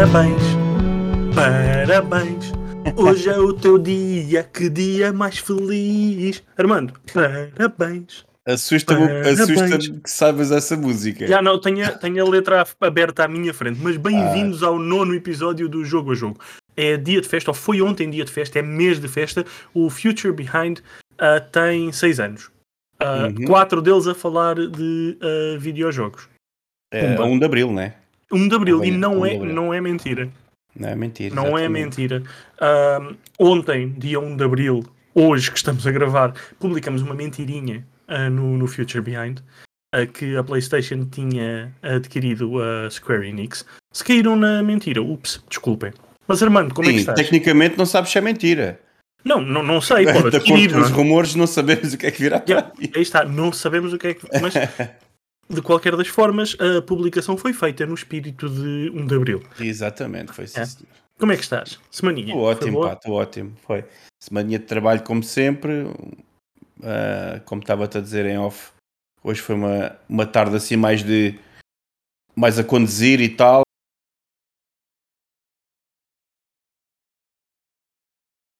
Parabéns, parabéns. Hoje é o teu dia, que dia mais feliz. Armando, parabéns. Assusta-me assusta que saibas essa música. Já não, tenho, a- tenho a letra aberta à minha frente, mas bem-vindos ao nono episódio do Jogo a Jogo. É dia de festa, ou foi ontem dia de festa, é mês de festa. O Future Behind ah, tem seis anos. Ah, Uhum. Quatro deles a falar de ah, videojogos. É, a 1 de Abril, né? 1 de Abril, e não 1 de é, não é mentira. Não é mentira. Não é exatamente. mentira. Ahm, ontem, dia 1 de Abril, hoje que estamos a gravar, publicamos uma mentirinha ah, no, no Future Behind ah, que a PlayStation tinha adquirido a Square Enix. Se caíram na mentira, ups, desculpem. Mas Armando, como é que Sim, estás? tecnicamente não sabes se é mentira. Não, não, não sei, pode de adquirir. os é? rumores, não sabemos o que é que virá Yeah, aí. aí está, não sabemos o que é que. Mas, de qualquer das formas, a publicação foi feita no espírito de 1 de Abril. Exatamente, foi sim. É. Como é que estás? Semaninha? Estou ótimo, pá, estou ótimo. Foi. Semaninha de trabalho, como sempre. Ah, como estava-te a dizer em off, hoje foi uma, uma tarde assim mais de. mais a conduzir e tal.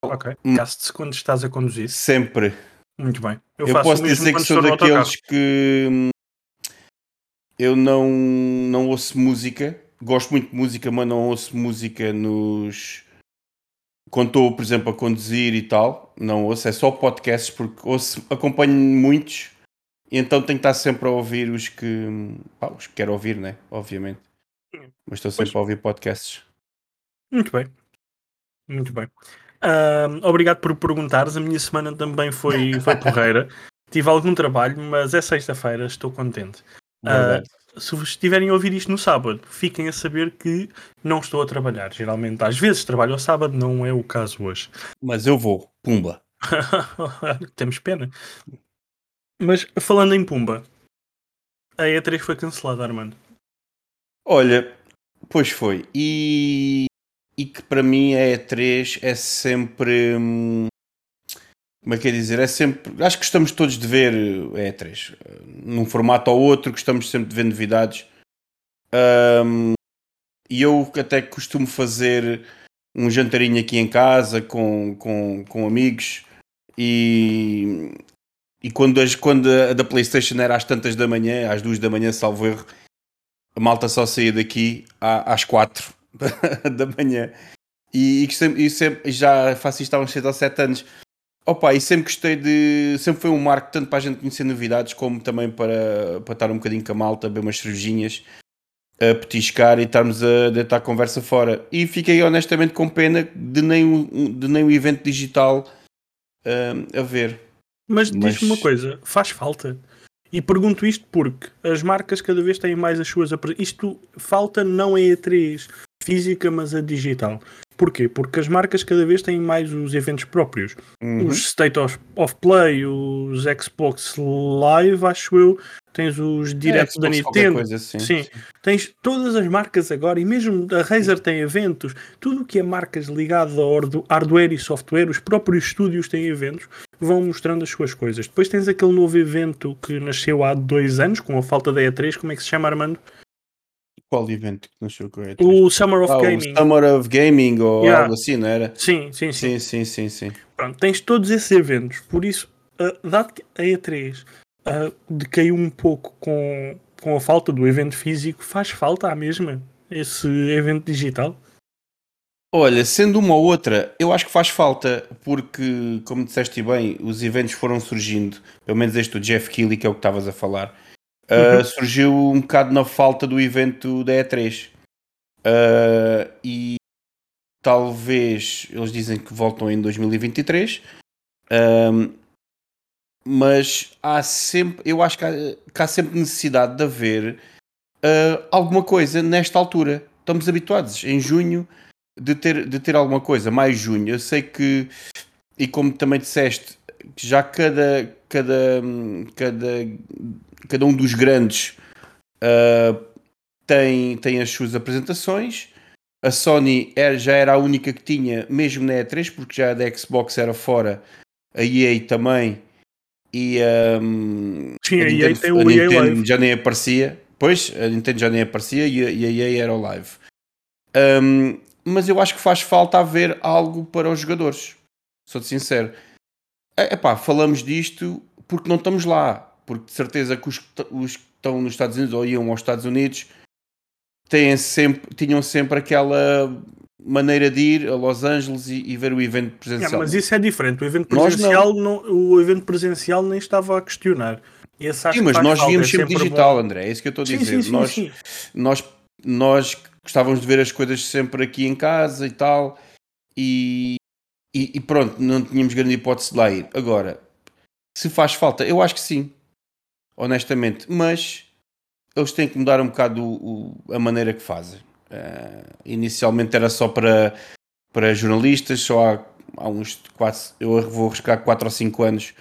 Ok. Hum. Caste-se quando estás a conduzir. Sempre. Muito bem. Eu, Eu, faço posso dizer que sou daqueles que hum, eu não, não ouço música. Gosto muito de música, mas não ouço música nos. Quando estou, por exemplo, a conduzir e tal, não ouço, é só podcasts, porque ouço, acompanho muitos, e então tenho que estar sempre a ouvir os que, pá, os que quero ouvir, né? Obviamente. Mas estou sempre Pois. a ouvir podcasts. Muito bem. Muito bem. Ahm, obrigado por perguntares. A minha semana também foi, foi porreira. Tive algum trabalho, mas é sexta-feira, estou contente. Ah, Verdade. Se estiverem a ouvir isto no sábado, fiquem a saber que não estou a trabalhar. Geralmente, às vezes trabalho ao sábado, não é o caso hoje. Mas eu vou, pumba. Temos pena. Mas falando em Pumba, a E3 foi cancelada, Armando. Olha, pois foi. E, e que para mim a E3 é sempre. hum, Como é que é dizer? É sempre. Acho que gostamos todos de ver a E3. eh, Num formato ou outro, gostamos sempre de ver novidades. Hum, e eu até costumo fazer um jantarinho aqui em casa com, com, com amigos. E, e quando, as, quando a da PlayStation era às tantas da manhã, às duas da manhã, salvo erro, a malta só saía daqui às quatro da manhã. E, e sempre, e sempre- já faço isto há uns 6 ou 7 anos. Opa, e sempre gostei de. Sempre foi um marco tanto para a gente conhecer novidades, como também para, para estar um bocadinho com a malta, beber umas cervejinhas, a petiscar e estarmos a deitar a conversa fora. E fiquei honestamente com pena de nem o, de nem o evento digital hum, a ver. Mas Mas- diz-me uma coisa, faz falta. E pergunto isto porque as marcas cada vez têm mais as suas. Isto falta não a E3 física, mas a digital. Porquê? Porque as marcas cada vez têm mais os eventos próprios. Uhum. Os State of, of Play, os Xbox Live, acho eu. Tens os diretos É, da Nintendo. coisa assim. Sim. Tens todas as marcas agora, e mesmo a Razer tem eventos, tudo o que é marcas ligadas a hardware e software, os próprios estúdios têm eventos, vão mostrando as suas coisas. Depois tens aquele novo evento que nasceu há dois anos, com a falta da E3, como é que se chama, Armando? Qual evento que o que é? O Summer of Ah, o Gaming. Summer of Gaming ou Yeah. algo assim, não era? Sim, sim, sim. Sim, sim, sim. Pronto, tens todos esses eventos, por isso, ah, dado que a E3 ah, decaiu um pouco com, com a falta do evento físico, faz falta à mesma esse evento digital? Olha, sendo uma ou outra, eu acho que faz falta, porque, como disseste bem, os eventos foram surgindo, pelo menos este do Jeff Keighley, que é o que estavas a falar, uh, surgiu um bocado na falta do evento da E3. Uh, e talvez eles dizem que voltam em 2023, um, mas há sempre, eu acho que há, que há sempre necessidade de haver uh, alguma coisa nesta altura. Estamos habituados em junho de ter, de ter alguma coisa, mais junho. Eu sei que, e como também disseste, já cada, cada, cada, cada um dos grandes uh, tem, tem as suas apresentações. A Sony era, já era a única que tinha, mesmo na E3, porque já a da Xbox era fora, a EA também, e um, Sim, a EA Nintendo- tem o a EA Nintendo Live. já nem aparecia. Pois, a Nintendo já nem aparecia e a, e a EA era o live. Um, mas eu acho que faz falta haver algo para os jogadores. Sou-te sincero. É, epá, falamos disto porque não estamos lá. Porque de certeza que os, os que estão nos Estados Unidos ou iam aos Estados Unidos têm sempre, tinham sempre aquela maneira de ir a Los Angeles e, e ver o evento presencial. mas isso é diferente. O evento presencial, não. não. o evento presencial nem estava a questionar. sim, mas nós víamos é sempre digital, bom. André. É isso que eu estou a dizer. Sim, sim, nós, nós, nós gostávamos de ver as coisas sempre aqui em casa e tal. E, e, e, pronto, não tínhamos grande hipótese de lá ir. Agora, se faz falta, eu acho que sim, honestamente, mas eles têm que mudar um bocado o, o, a maneira que fazem. Uh, inicialmente era só para, para jornalistas, só há, há uns quatro, eu vou arriscar 4 ou 5 anos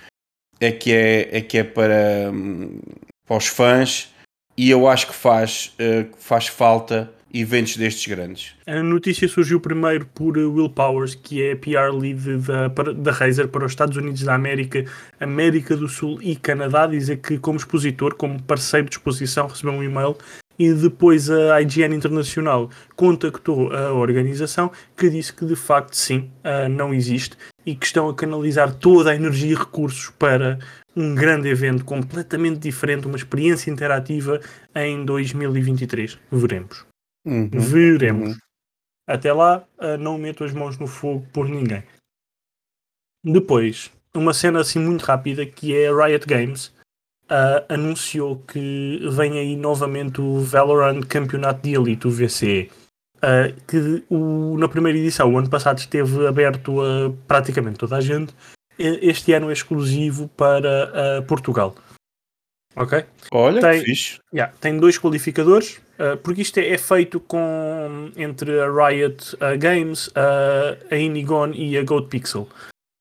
é que é, é, que é para, hum, para os fãs e eu acho que faz, uh, faz falta eventos destes grandes. A notícia surgiu primeiro por Will Powers, que é PR lead da, da Razer para os Estados Unidos da América, América do Sul e Canadá, dizer que como expositor, como parceiro de exposição, recebeu um e-mail e depois a IGN Internacional contactou a organização que disse que de facto sim, não existe e que estão a canalizar toda a energia e recursos para um grande evento completamente diferente, uma experiência interativa em 2023. Veremos. Uhum. Veremos. Uhum. Até lá, uh, não meto as mãos no fogo por ninguém. Depois, uma cena assim muito rápida que é a Riot Games uh, anunciou que vem aí novamente o Valorant Campeonato de Elite, o VCE. Uh, que o, na primeira edição, o ano passado, esteve aberto a praticamente toda a gente. Este ano é exclusivo para Portugal. Ok? Olha, tem, que fixe. Yeah, tem dois qualificadores, uh, porque isto é, é, feito com entre a Riot uh, Games, uh, a Inigon e a Goat Pixel.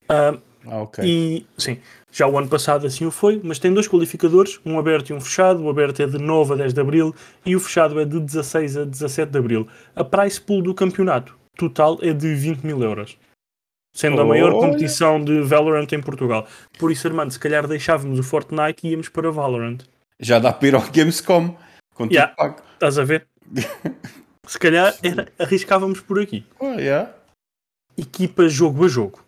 ah, ok. E sim, já o ano passado assim o foi, mas tem dois qualificadores, um aberto e um fechado. O aberto é de 9 a 10 de abril e o fechado é de 16 a 17 de abril. A price pool do campeonato total é de 20 mil euros sendo a maior competição de Valorant em Portugal. Por isso, Armando, se calhar deixávamos o Fortnite e íamos para Valorant. Já dá para ir ao Gamescom. Contigo yeah. pago. Estás a ver? se calhar era, arriscávamos por aqui. Oh, yeah. Equipa jogo a jogo.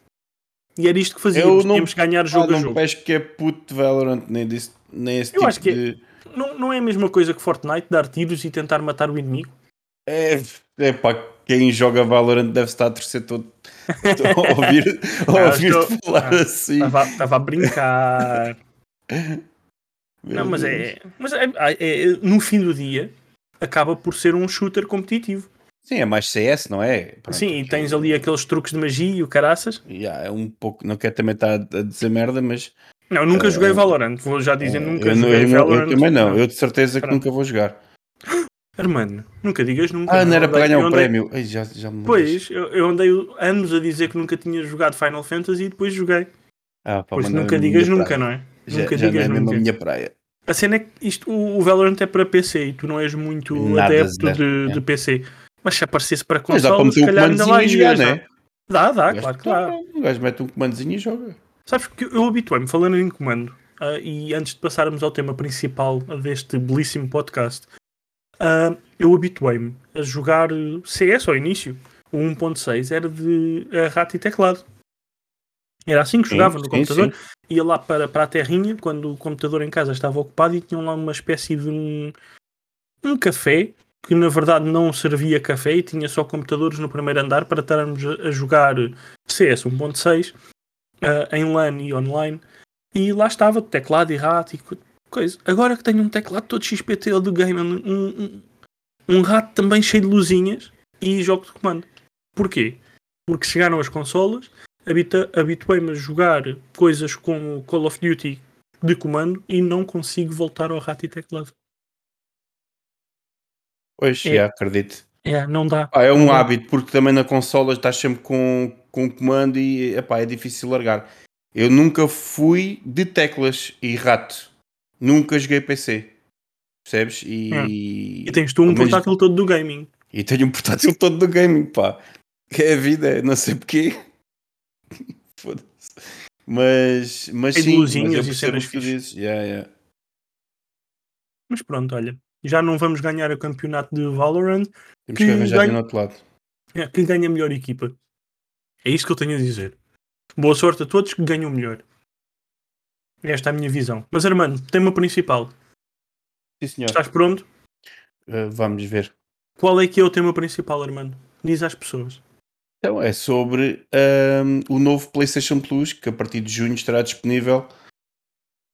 E era isto que fazíamos. não, Tínhamos que ganhar jogo ah, a jogo. Não acho que é puto Valorant, nem, desse, nem esse Eu tipo acho que é- de... é, não, não é a mesma coisa que Fortnite, dar tiros e tentar matar o inimigo. É, é pá, quem joga Valorant deve estar a torcer todo Estou a ouvir, a ouvir falar ah, assim. Estava a brincar. não, mas é, mas é, é, no fim do dia acaba por ser um shooter competitivo. Sim, é mais CS, não é? Pronto, Sim, e tens ali aqueles truques de magia e o caraças. Yeah, é um pouco, não quero também estar a dizer merda, mas. Não, nunca uh, joguei Valorant, vou já dizer, uh, nunca eu, joguei eu, Valorant. Eu também não, eu de certeza que Pronto. nunca vou jogar. Armando, nunca digas nunca. Ah, não era para ganhar um andei... prémio. Ai, já, já pois, eu, eu, andei anos a dizer que nunca tinha jogado Final Fantasy e depois joguei. Ah, pá, pois nunca digas nunca, praia. não é? Já, nunca já digas não é nunca. a minha praia. A cena é que isto, o, o Valorant é para PC e tu não és muito Nada adepto de, é. de, PC. Mas se aparecesse para console, Mas dá para meter um comandozinho e jogar, não é? Dá, dá, claro que dá. O gajo mete um comandozinho e joga. Sabes que eu habituei-me, falando em comando, uh, e antes de passarmos ao tema principal deste belíssimo podcast, uh, eu habituei-me a jogar CS ao início. O 1.6 era de uh, rato e teclado. Era assim que jogava sim, no computador. Sim. Ia lá para, para a terrinha, quando o computador em casa estava ocupado, e tinham lá uma espécie de um, um café, que na verdade não servia café e tinha só computadores no primeiro andar para estarmos a, a jogar CS 1.6 uh, em LAN e online. E lá estava, teclado e rato e coisa. Agora que tenho um teclado todo XPT do game, um, um, um rato também cheio de luzinhas e jogo de comando. Porquê? Porque chegaram as consolas, habituei-me a jogar coisas como Call of Duty de comando e não consigo voltar ao rato e teclado. Pois, é, já acredito. É, não dá. Ah, é um hábito, porque também na consola estás sempre com, com comando e epá, é difícil largar. Eu nunca fui de teclas e rato. Nunca joguei PC. Percebes? E, hum. e tens tu um portátil todo do gaming. E tenho um portátil todo do gaming, pá. Que é a vida, não sei porquê. Foda-se. Mas, mas sim, mas eu percebo o que tu dizes. Yeah, yeah. Mas pronto, olha. Já não vamos ganhar o campeonato de Valorant. Temos que, Que arranjar ganha- no outro lado. É, quem ganha a melhor equipa. É isto que eu tenho a dizer. Boa sorte a todos que ganham melhor. Esta é a minha visão. Mas, Armando, tema principal. Sim, senhor. Estás pronto? Uh, vamos ver. Qual é que é o tema principal, Armando? Diz às pessoas. Então, é sobre ahm, o novo PlayStation Plus, que a partir de junho estará disponível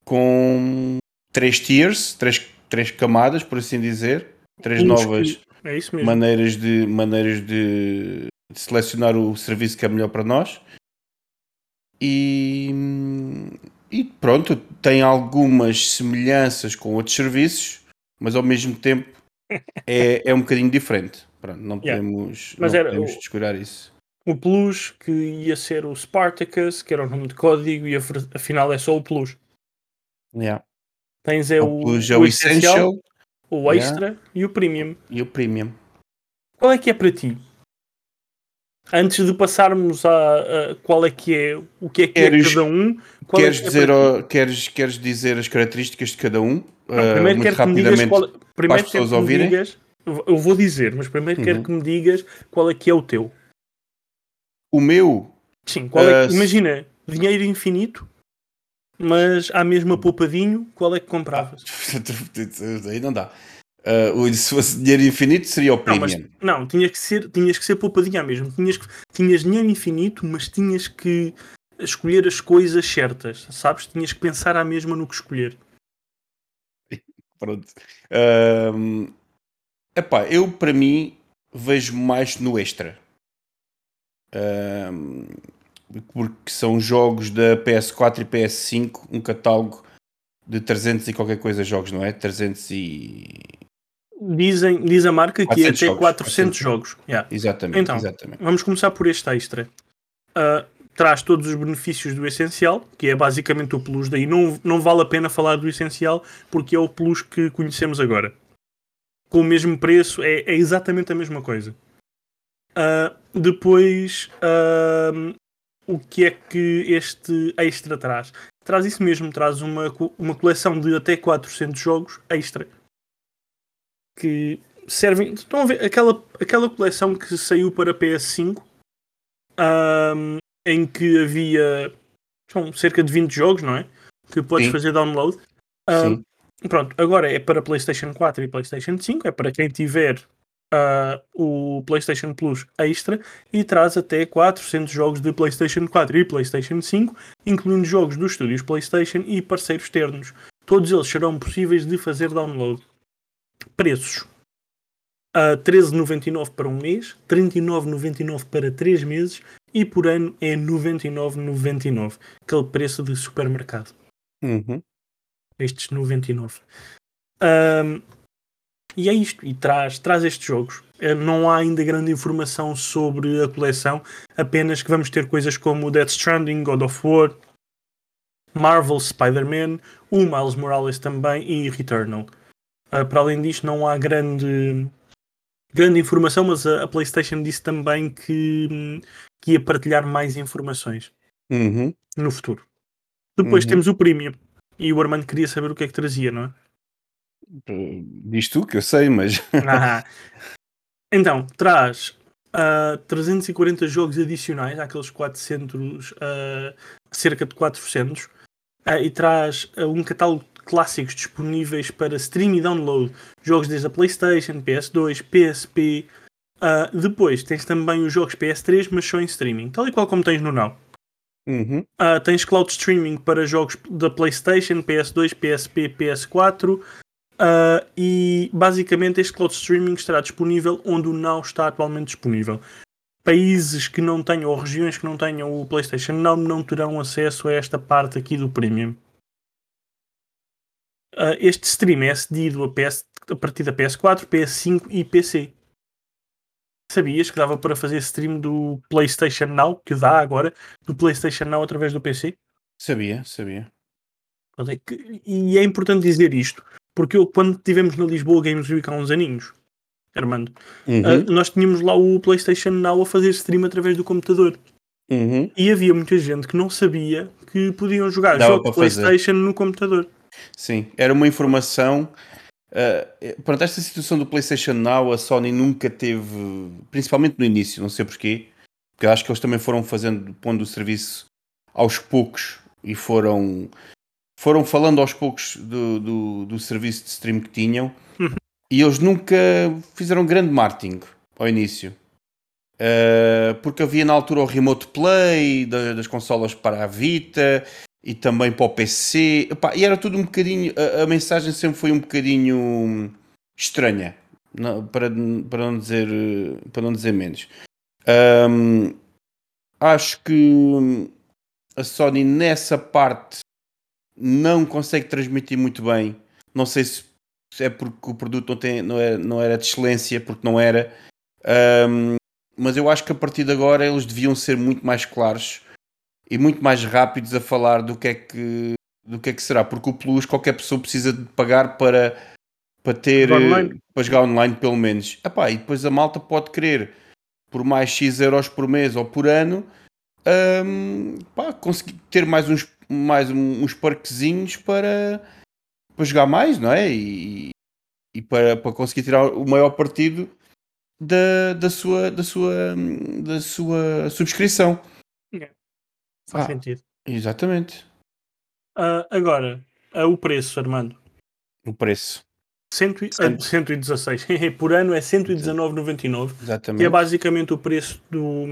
com três tiers, três, três camadas, por assim dizer, três Uns novas É maneiras, de, maneiras de, de selecionar o serviço que é melhor para nós. E, e pronto, tem algumas semelhanças com outros serviços, mas ao mesmo tempo é, é um bocadinho diferente. Pronto, não Yeah. podemos, não era podemos o- descurar isso. O Plus, que ia ser o Spartacus, que era o nome de código, e af- afinal é só o Plus. Yeah. Tens é O o, Plus é o o Essential, Essential o Yeah. Extra e o Premium. e o Premium. Qual é que é para ti? Antes de passarmos a, a qual é que é, o que é que Queres- é cada um, qual Queres é é dizer, para ao- queres, queres dizer as características de cada um? Não, primeiro muito quero que me digas qual, primeiro as quero pessoas que me digas, eu vou dizer, mas primeiro quero Uhum. que me digas qual é que é o teu. O meu, Sim, qual é que- Ah, imagina, dinheiro infinito, mas à mesma poupadinho, qual é que compravas? aí não dá. Uh, se fosse dinheiro infinito, seria o Não, Premium. mas não, tinhas que ser, tinhas que ser poupadinha mesmo. Tinhas, que- tinhas dinheiro infinito, mas tinhas que escolher as coisas certas, sabes? Tinhas que pensar à mesma no que escolher. Pronto. Ahm, epá, eu para mim vejo mais no extra. Ahm, porque são jogos da PS4 e PS5, um catálogo de 300 e qualquer coisa jogos, não é? 300 e... Dizem, diz a marca que é 400 até jogos, 400 400 jogos. Yeah. Exatamente, Então. exatamente. Vamos começar por este extra. Ah, traz todos os benefícios do essencial, que é basicamente o plus. Daí não, não vale a pena falar do essencial, porque é o plus que conhecemos agora. Com o mesmo preço, é, é exatamente a mesma coisa. Ah, depois, ah, o que é que este extra traz? Traz isso mesmo, traz uma, uma coleção de até 400 jogos extra. Que servem. Estão a ver aquela, aquela coleção que saiu para PS5 ahm, em que havia são cerca de 20 jogos, não é? Que podes Sim. fazer download. Sim. pronto, agora é para PlayStation 4 e PlayStation 5, é para quem tiver ah, o PlayStation Plus Extra e traz até 400 jogos de PlayStation 4 e PlayStation 5, incluindo jogos dos estúdios PlayStation e parceiros externos. Todos eles serão possíveis de fazer download. Preços: a 13,99 para um mês, 39,99 para 3 meses e por ano é 99,99. Aquele preço de supermercado. Uhum. Estes 99. Ahm, e é isto. E traz, traz estes jogos. Eh, Não há ainda grande informação sobre a coleção, apenas que vamos ter coisas como Death Stranding, God of War, Marvel Spider-Man, o Miles Morales também e Returnal. Ah, para além disto, não há grande, grande informação, mas a, a PlayStation disse também que, que ia partilhar mais informações Uhum. no futuro. Depois Uhum. temos o Premium. E o Armando queria saber o que é que trazia, não é? Uh, Diz tu que eu sei, mas. Ah. Então, traz ah, 340 jogos adicionais, àqueles 400, ah, cerca de 400, ah, e traz um catálogo clássicos disponíveis para stream e download, jogos desde a PlayStation, PS2, PSP. ah, depois tens também os jogos PS3, mas só em streaming, tal e qual como tens no Now. Uhum. Ah, tens cloud streaming para jogos da PlayStation, PS2, PSP, PS4 ah, e basicamente este cloud streaming estará disponível onde o Now está atualmente disponível. Países que não tenham ou regiões que não tenham o PlayStation Now não terão acesso a esta parte aqui do Premium. Ah, este stream é cedido a, PS, a partir da PS4, PS5 e PC. Sabias que dava para fazer stream do PlayStation Now, que dá agora, do PlayStation Now através do PC? Sabia, sabia. É E é importante dizer isto, porque eu, quando estivemos na Lisboa Games Week há uns aninhos, Armando, Uhum. ah, nós tínhamos lá o PlayStation Now a fazer stream através do computador. Uhum. E havia muita gente que não sabia que podiam jogar Dava jogos para fazer. PlayStation no computador. Sim, era uma informação Uh, pronto, esta situação do PlayStation Now, a Sony nunca teve, principalmente no início, não sei porquê, porque acho que eles também foram fazendo, pondo o serviço aos poucos e foram, foram falando aos poucos do, do, do serviço de stream que tinham Uhum. e eles nunca fizeram grande marketing ao início. Uh, porque havia na altura o Remote Play da- das consolas para a Vita e também para o PC Epá, e era tudo um bocadinho a, a mensagem sempre foi um bocadinho estranha não- para, para, não dizer, para não dizer menos. Um, acho que a Sony nessa parte não consegue transmitir muito bem. Não sei se é porque o produto não, tem, não, é, não era de excelência, porque não era. Um, mas eu acho que a partir de agora eles deviam ser muito mais claros e muito mais rápidos a falar do que é que, do que, é que será. Porque o Plus qualquer pessoa precisa de pagar para, para ter Jogar online. para jogar online pelo menos. Epá, e depois a malta pode querer por mais X euros por mês ou por ano hum, pá, conseguir ter mais uns, mais um- uns parquezinhos para, para jogar mais, não é? E, e para, para conseguir tirar o maior partido da, da, sua, da, sua, hum, da sua subscrição. Faz Ah. sentido. Exatamente. Ah, agora, ah, o preço, Armando. O preço. Cento, e- Cento. ah, 116 por ano é 119,99 que é Exatamente. basicamente o preço do,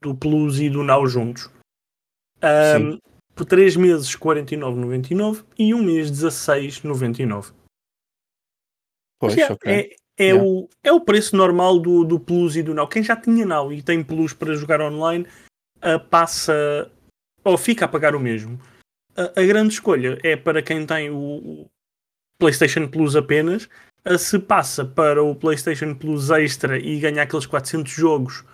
do Plus e do Now juntos. Ahm, por 3 meses 49,99 e um mês 16,99. Pois, é, ok. é, é Yeah. o, é o preço normal do, do Plus e do Now. Quem já tinha Now e tem Plus para jogar online ah, passa ou fica a pagar o mesmo. A, a grande escolha é para quem tem o, o PlayStation Plus apenas. ah, se passa para o PlayStation Plus Extra e ganha aqueles 400 jogos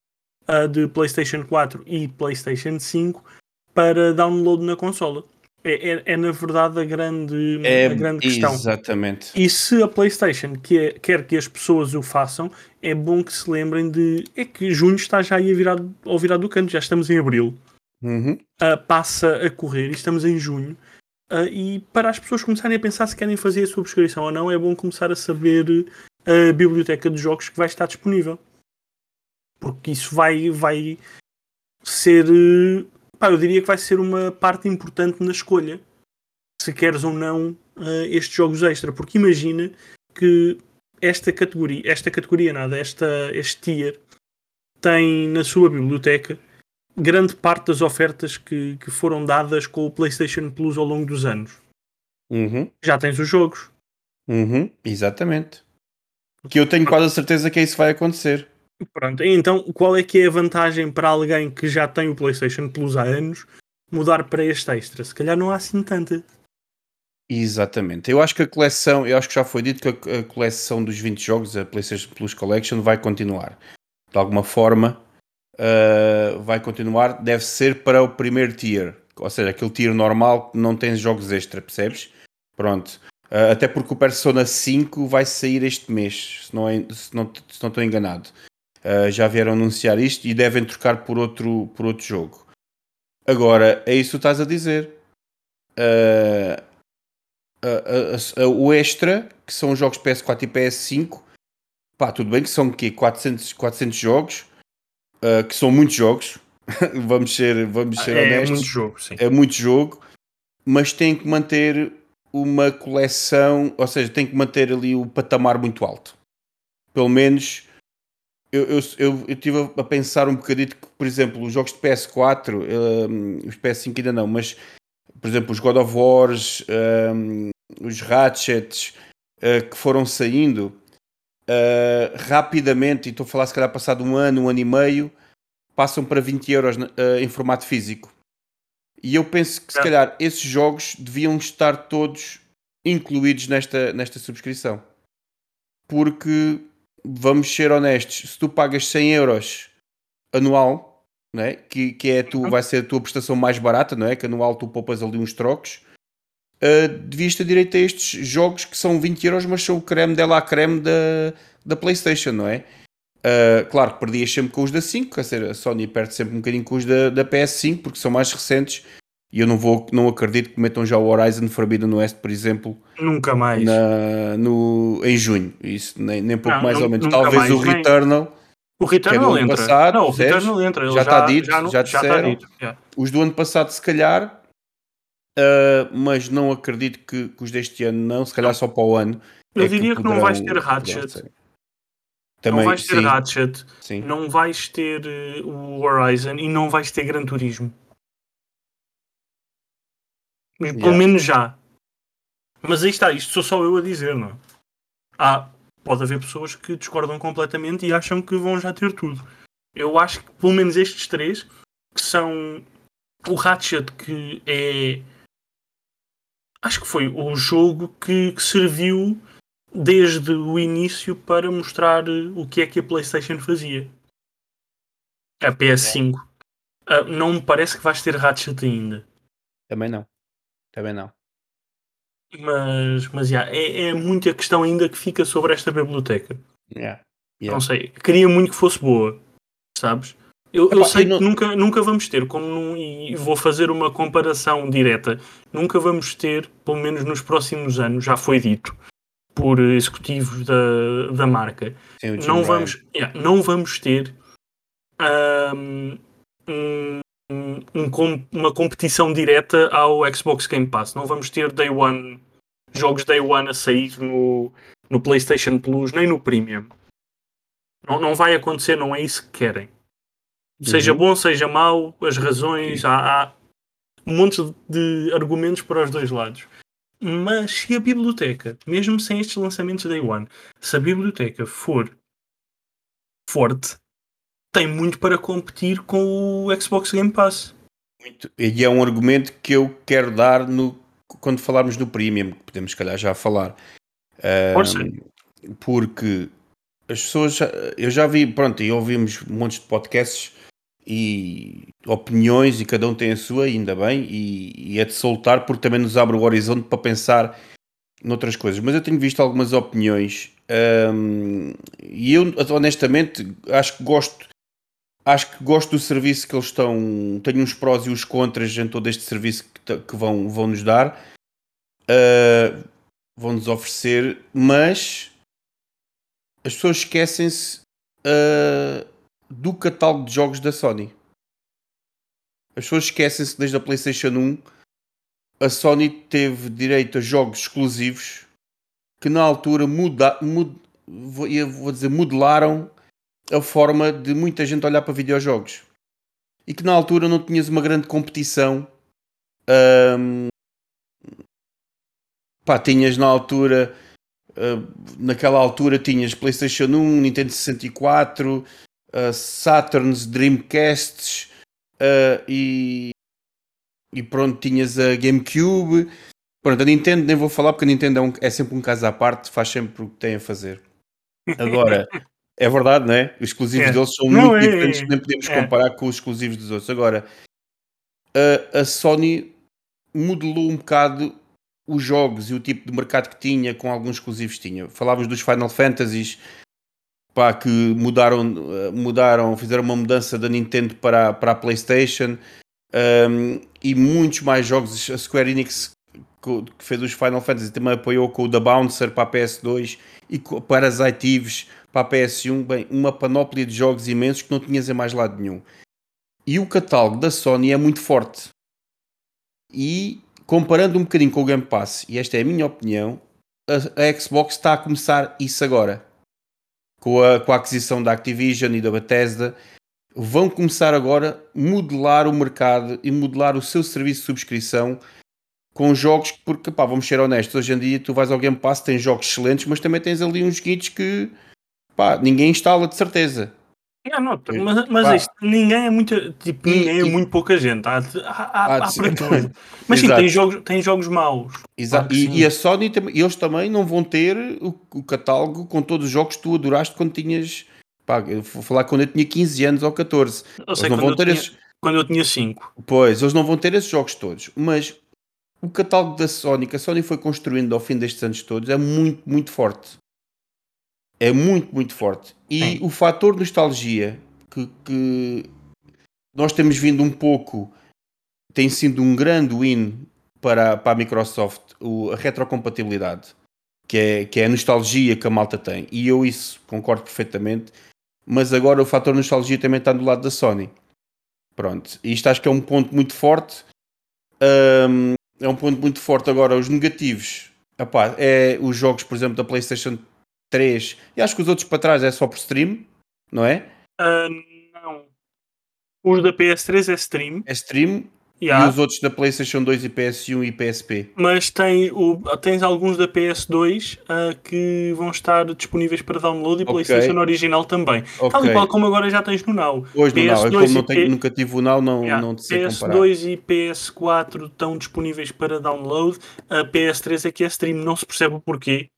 ah, de PlayStation 4 e PlayStation 5 para download na consola. É, é, é, na verdade a grande, É, a grande questão. exatamente. E se a PlayStation que- quer que as pessoas o façam, é bom que se lembrem de. É que junho está já aí a virar, ao virar do canto, já estamos em abril, Uhum. Ah, passa a correr e estamos em junho. Ah, e para as pessoas começarem a pensar se querem fazer a subscrição ou não, é bom começar a saber a biblioteca de jogos que vai estar disponível. Porque isso vai, vai ser. Pá, eu diria que vai ser uma parte importante na escolha. Se queres ou não eh, estes jogos extra. Porque imagina que esta categoria, esta categoria nada, esta, este tier tem na sua biblioteca grande parte das ofertas que, que foram dadas com o PlayStation Plus ao longo dos anos. Uhum. Já tens os jogos. Uhum. Exatamente. Que eu tenho quase a certeza que isso vai acontecer. Pronto, então qual é que é a vantagem para alguém que já tem o PlayStation Plus há anos mudar para este extra? Se calhar não há assim tanta. Exatamente. Eu acho que a coleção, eu acho que já foi dito que a, coleção dos 20 jogos, a PlayStation Plus Collection, vai continuar. De alguma forma, uh, vai continuar. Deve ser para o primeiro tier, ou seja, aquele tier normal que não tem jogos extra, percebes? Pronto. Uh, até porque o Persona 5 vai sair este mês, se não, é- se não, se não estou enganado. Uh, já vieram anunciar isto e devem trocar por outro, por outro jogo. Agora, é isso que tu estás a dizer. Uh, a- a- a- o extra, que são os jogos PS4 e PS5, pá, tudo bem que são o quê? 400, 400 jogos, ah, que são muitos jogos, vamos ser, vamos ser é honestos, muito jogo, é muito jogo, mas tem que manter uma coleção, ou seja, tem que manter ali o patamar muito alto. Pelo menos eu, eu, eu, eu estive a pensar um bocadito que, por exemplo, os jogos de PS4, hum, os PS5 ainda não, mas por exemplo, os God of Wars, hum, os Ratchets uh, que foram saindo uh, rapidamente, e estou a falar se calhar passado um ano, um ano e meio, passam para 20 euros uh, em formato físico. E eu penso que se É. calhar esses jogos deviam estar todos incluídos nesta, nesta subscrição. Porque, vamos ser honestos, se tu pagas 100 euros anual, não é? que, que é tu, vai ser a tua prestação mais barata, não é? que anual tu poupas ali uns trocos, uh, devias ter direito a estes jogos que são 20 euros, mas são o creme dela a creme da, da Playstation, não é? Uh, claro que perdias sempre com os da 5, quer dizer, a Sony perde sempre um bocadinho com os da, da PS5, porque são mais recentes E eu não vou, não acredito que metam já o Horizon Forbidden West, por exemplo, Nunca mais. na, no, em junho. Isso, nem, nem pouco Não, mais ou menos. Talvez mais, o nem- Returnal, O que é Returnal ano entra. passado, não, o? Returnal entra. Já está dito, já, não- já está disseram. dito. yeah. os do ano passado, se calhar, ah, mas não acredito que, que os deste ano não, se calhar só para o ano. Eu é diria que não poderão- vais ter Ratchet. ser. não Também, vais ter sim, Ratchet, sim. não vais ter eh, o Horizon e não vais ter Gran Turismo. Pelo Yeah. menos já. Mas aí está, isto sou só eu a dizer, não é? Há, pode haver pessoas que discordam completamente e acham que vão já ter tudo. Eu acho que pelo menos estes três, que são o Ratchet, que é. Acho que foi o jogo que, que serviu desde o início para mostrar eh, o que é que a PlayStation fazia. A PS5. Ah, não me parece que vais ter Ratchet ainda. Também não. Também não. Mas, mas já, é, é muita questão ainda que fica sobre esta biblioteca. Yeah. Yeah. Não sei. Queria muito que fosse boa. Sabes? Eu, eu Epá, sei eu não- que nunca, nunca vamos ter, como não- e vou fazer uma comparação direta, nunca vamos ter, pelo menos nos próximos anos, já foi dito por executivos da, da marca, Sim, não vamos, yeah, não vamos ter ahm, um, um uma competição direta ao Xbox Game Pass. Não vamos ter Day One, jogos Day One a sair no, no PlayStation Plus, nem no Premium. Não, não vai acontecer, não é isso que querem. Seja Uhum. bom, seja mau, as razões, há, há um monte de argumentos para os dois lados. Mas se a biblioteca, mesmo sem estes lançamentos Day One, se a biblioteca for forte, tem muito para competir com o Xbox Game Pass. Muito. E é um argumento que eu quero dar no, quando falarmos do Premium, que podemos, se calhar, já falar. Força. porque as pessoas, eu já vi, pronto, e ouvimos montes de podcasts e opiniões, e cada um tem a sua, ainda bem, e, e é de soltar, porque também nos abre o horizonte para pensar noutras coisas. Mas eu tenho visto algumas opiniões, ahm, e eu, honestamente, acho que gosto acho que gosto do serviço que eles estão. Tenho uns prós e os contras em todo este serviço que, que vão, vão nos dar, uh, vão nos oferecer, mas as pessoas esquecem-se uh, do catálogo de jogos da Sony. As pessoas esquecem-se que desde a PlayStation 1 a Sony teve direito a jogos exclusivos que na altura muda, mud, vou, vou dizer, modelaram a forma de muita gente olhar para videojogos e que na altura não tinhas uma grande competição. Ahm, pá, tinhas na altura, ah, naquela altura, tinhas PlayStation 1, Nintendo 64, ah, Saturns, Dreamcasts ah, e, e pronto, tinhas a GameCube. Pronto, a Nintendo nem vou falar porque a Nintendo é, um- é sempre um caso à parte, faz sempre o que tem a fazer. Agora, é verdade, não é? Os exclusivos É. deles são Não, muito é, diferentes, é, nem podemos é. comparar com os exclusivos dos outros. Agora, a, a Sony modelou um bocado os jogos e o tipo de mercado que tinha com alguns exclusivos que tinha. Falávamos dos Final Fantasies, pá, que mudaram, eh, mudaram, fizeram uma mudança da Nintendo para, a- para a PlayStation um, e muitos mais jogos. A Square Enix que fez os Final Fantasy também apoiou com o The Bouncer para a PS2 e para as Actives para a PS1. Bem, uma panóplia de jogos imensos que não tinhas em mais lado nenhum. E o catálogo da Sony é muito forte. E comparando um bocadinho com o Game Pass, e esta é a minha opinião, a, a Xbox está a começar isso agora. Com a, com a aquisição da Activision e da Bethesda, vão começar agora a modelar o mercado e modelar o seu serviço de subscrição com jogos, porque pá, vamos ser honestos, hoje em dia tu vais ao Game Pass, tens jogos excelentes, mas também tens ali uns guides que pá, ninguém instala de certeza. É, não, mas, mas Pá. isto, ninguém é muito, tipo, ninguém é muito pouca gente. Há, há, há, Há. Mas sim, tem jogos, tem jogos maus. Exato. Claro e, e a Sony também, eles também não vão ter o, o catálogo com todos os jogos que tu adoraste quando tinhas. Pá, eu vou falar quando eu tinha 15 anos ou 14. Eu Eles sei não quando vão eu, ter tinha, esses. quando eu tinha 5. Pois, eles não vão ter esses jogos todos. Mas o catálogo da Sony, que a Sony foi construindo ao fim destes anos todos, é muito, muito forte. É muito, muito forte. E o fator nostalgia que, que nós temos vindo um pouco tem sido um grande win para, para a Microsoft, o, a retrocompatibilidade, que é, que é a nostalgia que a malta tem. E eu isso concordo perfeitamente, mas agora o fator nostalgia também está do lado da Sony. Pronto, isto acho que é um ponto muito forte. Um, é um ponto muito forte agora. Os negativos, epá, é os jogos, por exemplo, da PlayStation 3, e acho que os outros para trás é só por stream, não é? Uh, não. Os da PS3 é stream. É stream. Yeah. E os outros da PlayStation 2 e PS1 e PSP. Mas tem o, tens alguns da PS2 uh, que vão estar disponíveis para download e okay. PlayStation original também. Okay. Tal e qual como agora já tens no Now. Hoje no Now, como não tenho, nunca tive o Now, não, yeah. não te sei PS2 comparar. e PS4 estão disponíveis para download. A PS3 é que é stream, não se percebe o porquê.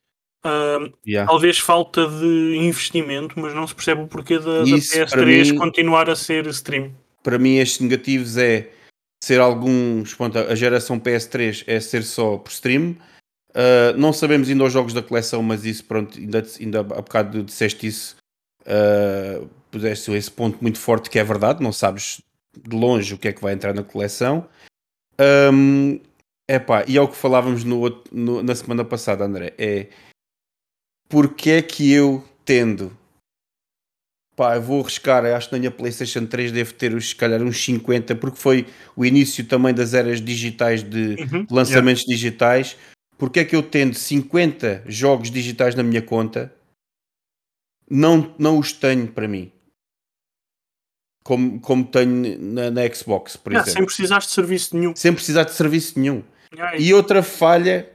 Uh, yeah. Talvez falta de investimento, mas não se percebe o porquê da, da PS3 mim, continuar a ser stream. Para mim, estes negativos é ser alguns. Pronto, a geração PS3 é ser só por stream. Uh, não sabemos ainda os jogos da coleção, mas isso, pronto, ainda, ainda há bocado disseste isso. Uh, puseste esse ponto muito forte que é verdade, não sabes de longe o que é que vai entrar na coleção. Um, epá, e é o que falávamos no, no, na semana passada, André. É porque é que eu tendo Pá, eu vou arriscar, acho que na minha PlayStation 3 deve ter os, se calhar uns 50, porque foi o início também das eras digitais de uhum, lançamentos yeah. digitais. Porque é que eu tendo 50 jogos digitais na minha conta, não, não os tenho para mim? Como, como tenho na, na Xbox, por yeah, exemplo. Sem precisar de serviço nenhum. Sem precisar de serviço nenhum. Yeah, e outra falha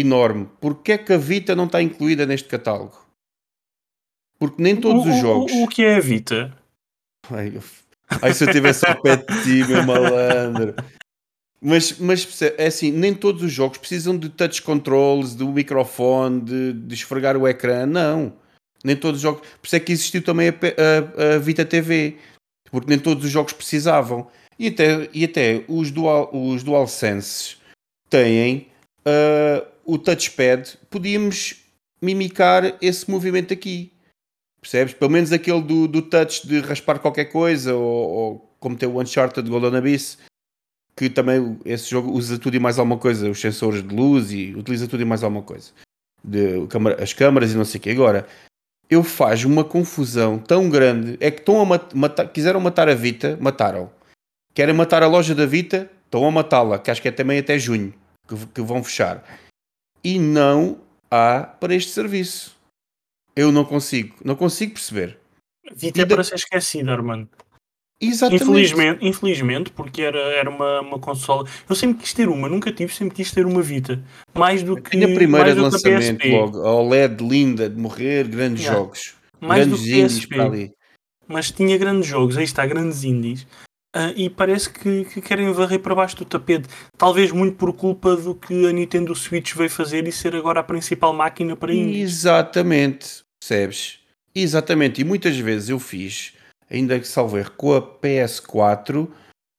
enorme. Porque é que a Vita não está incluída neste catálogo? Porque nem todos o, os jogos. O, o, que é a Vita? Ai, ai se eu tivesse ao pé de ti, meu malandro. Mas, mas é assim, nem todos os jogos precisam de touch controls, do microfone, de, de esfregar o ecrã. Não. Nem todos os jogos. Por isso é que existiu também a, a, a Vita TV. Porque nem todos os jogos precisavam. E até, e até os, dual, os DualSense têm uh, o touchpad. Podíamos mimicar esse movimento aqui. Percebes? Pelo menos aquele do, do touch de raspar qualquer coisa, ou, ou como tem o Uncharted Golden Abyss, que também esse jogo usa tudo e mais alguma coisa, os sensores de luz e utiliza tudo e mais alguma coisa. De, as câmaras e não sei o que. Agora, eu faz uma confusão tão grande, é que estão a mat quiseram matar a Vita, mataram. Querem matar a loja da Vita, estão a matá-la, que acho que é também até junho, que, que vão fechar. E não há para este serviço. Eu não consigo, não consigo perceber. Vita é para ser esquecida, Armando. Exatamente. Infelizmente, infelizmente, porque era, era uma, uma consola. Eu sempre quis ter uma, nunca tive, sempre quis ter uma Vita. Mais do que. A primeira de lançamento, logo, a OLED linda de morrer, grandes yeah. jogos. Mais grandes indies para ali. Mas tinha grandes jogos, aí está, grandes indies. Uh, e parece que, que, querem varrer para baixo do tapete. Talvez muito por culpa do que a Nintendo Switch veio fazer e ser agora a principal máquina para indies. Exatamente. Percebes? Exatamente, e muitas vezes eu fiz, ainda que salve com a PS4,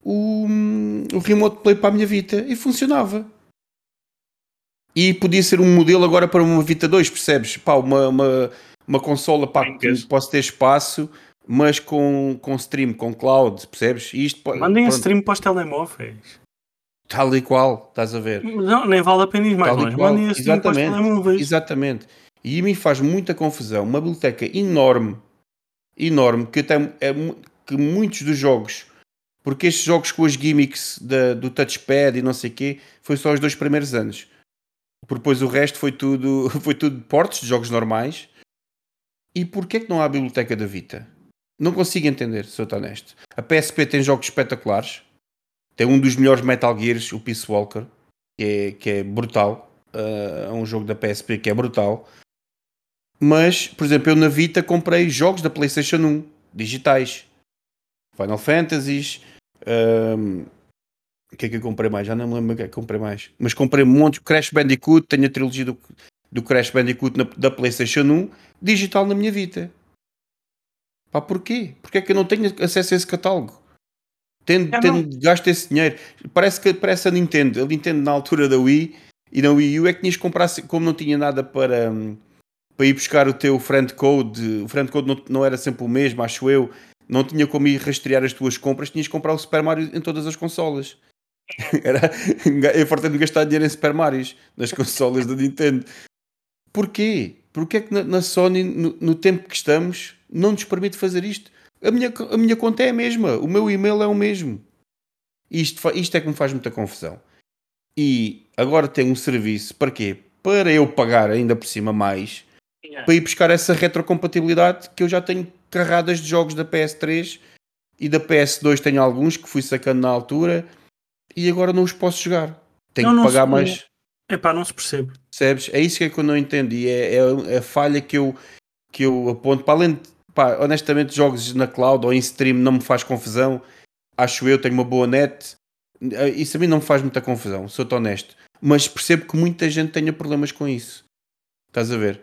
o, o Remote Play para a minha Vita e funcionava. E podia ser um modelo agora para uma Vita 2, percebes? Pá, uma, uma, uma consola para que possa ter espaço, mas com, com stream, com cloud, percebes? E isto, Mandem a stream para os telemóveis. Tal e qual, estás a ver? Não, nem vale a pena ir mais longe. Mandem a stream para os telemóveis. Exatamente. E me faz muita confusão uma biblioteca enorme, enorme, que, tem, é, que muitos dos jogos, porque estes jogos com as gimmicks da, do touchpad e não sei o quê, foi só os dois primeiros anos. Porque depois o resto foi tudo, foi tudo portes de jogos normais. E porquê é que não há a biblioteca da Vita? Não consigo entender, se eu estou honesto. A PSP tem jogos espetaculares. Tem um dos melhores Metal Gears, o Peace Walker, que é, que é brutal. Uh, é um jogo da PSP que é brutal. Mas, por exemplo, eu na Vita comprei jogos da PlayStation 1 digitais. Final Fantasies. Um, o que é que eu comprei mais? Já não me lembro o que é que comprei mais. Mas comprei um monte. Crash Bandicoot. Tenho a trilogia do, do Crash Bandicoot na, da PlayStation 1 digital na minha Vita. Pá, porquê? Porquê é que eu não tenho acesso a esse catálogo? Tendo, é tendo gasto esse dinheiro. Parece que parece a Nintendo. A Nintendo na altura da Wii e na Wii U é que tinhas que comprar, como não tinha nada para, hum, para ir buscar o teu friend code, o friend code não, não era sempre o mesmo, acho eu, não tinha como ir rastrear as tuas compras, tinhas que comprar o Super Mario em todas as consolas. Era, eu fartei-me gastar dinheiro em Super Marios nas consolas da Nintendo. Porquê? Porquê é que na, na Sony, no, no, tempo que estamos, não nos permite fazer isto? A minha, a minha conta é a mesma, o meu e-mail é o mesmo. Isto, isto é que me faz muita confusão. E agora tem um serviço para quê? Para eu pagar ainda por cima mais para ir buscar essa retrocompatibilidade que eu já tenho carradas de jogos da PS3 e da PS2 tenho alguns que fui sacando na altura e agora não os posso jogar. Tenho não, que pagar mais. É pá, não se percebe. Percebes? É isso que, é que eu não entendi. É, é, é a falha que eu, que eu aponto. Para além de, pá, honestamente, jogos na cloud ou em stream não me faz confusão. Acho eu, tenho uma boa net. Eh, isso a mim não me faz muita confusão, sou-te honesto. Mas percebo que muita gente tenha problemas com isso. Estás a ver?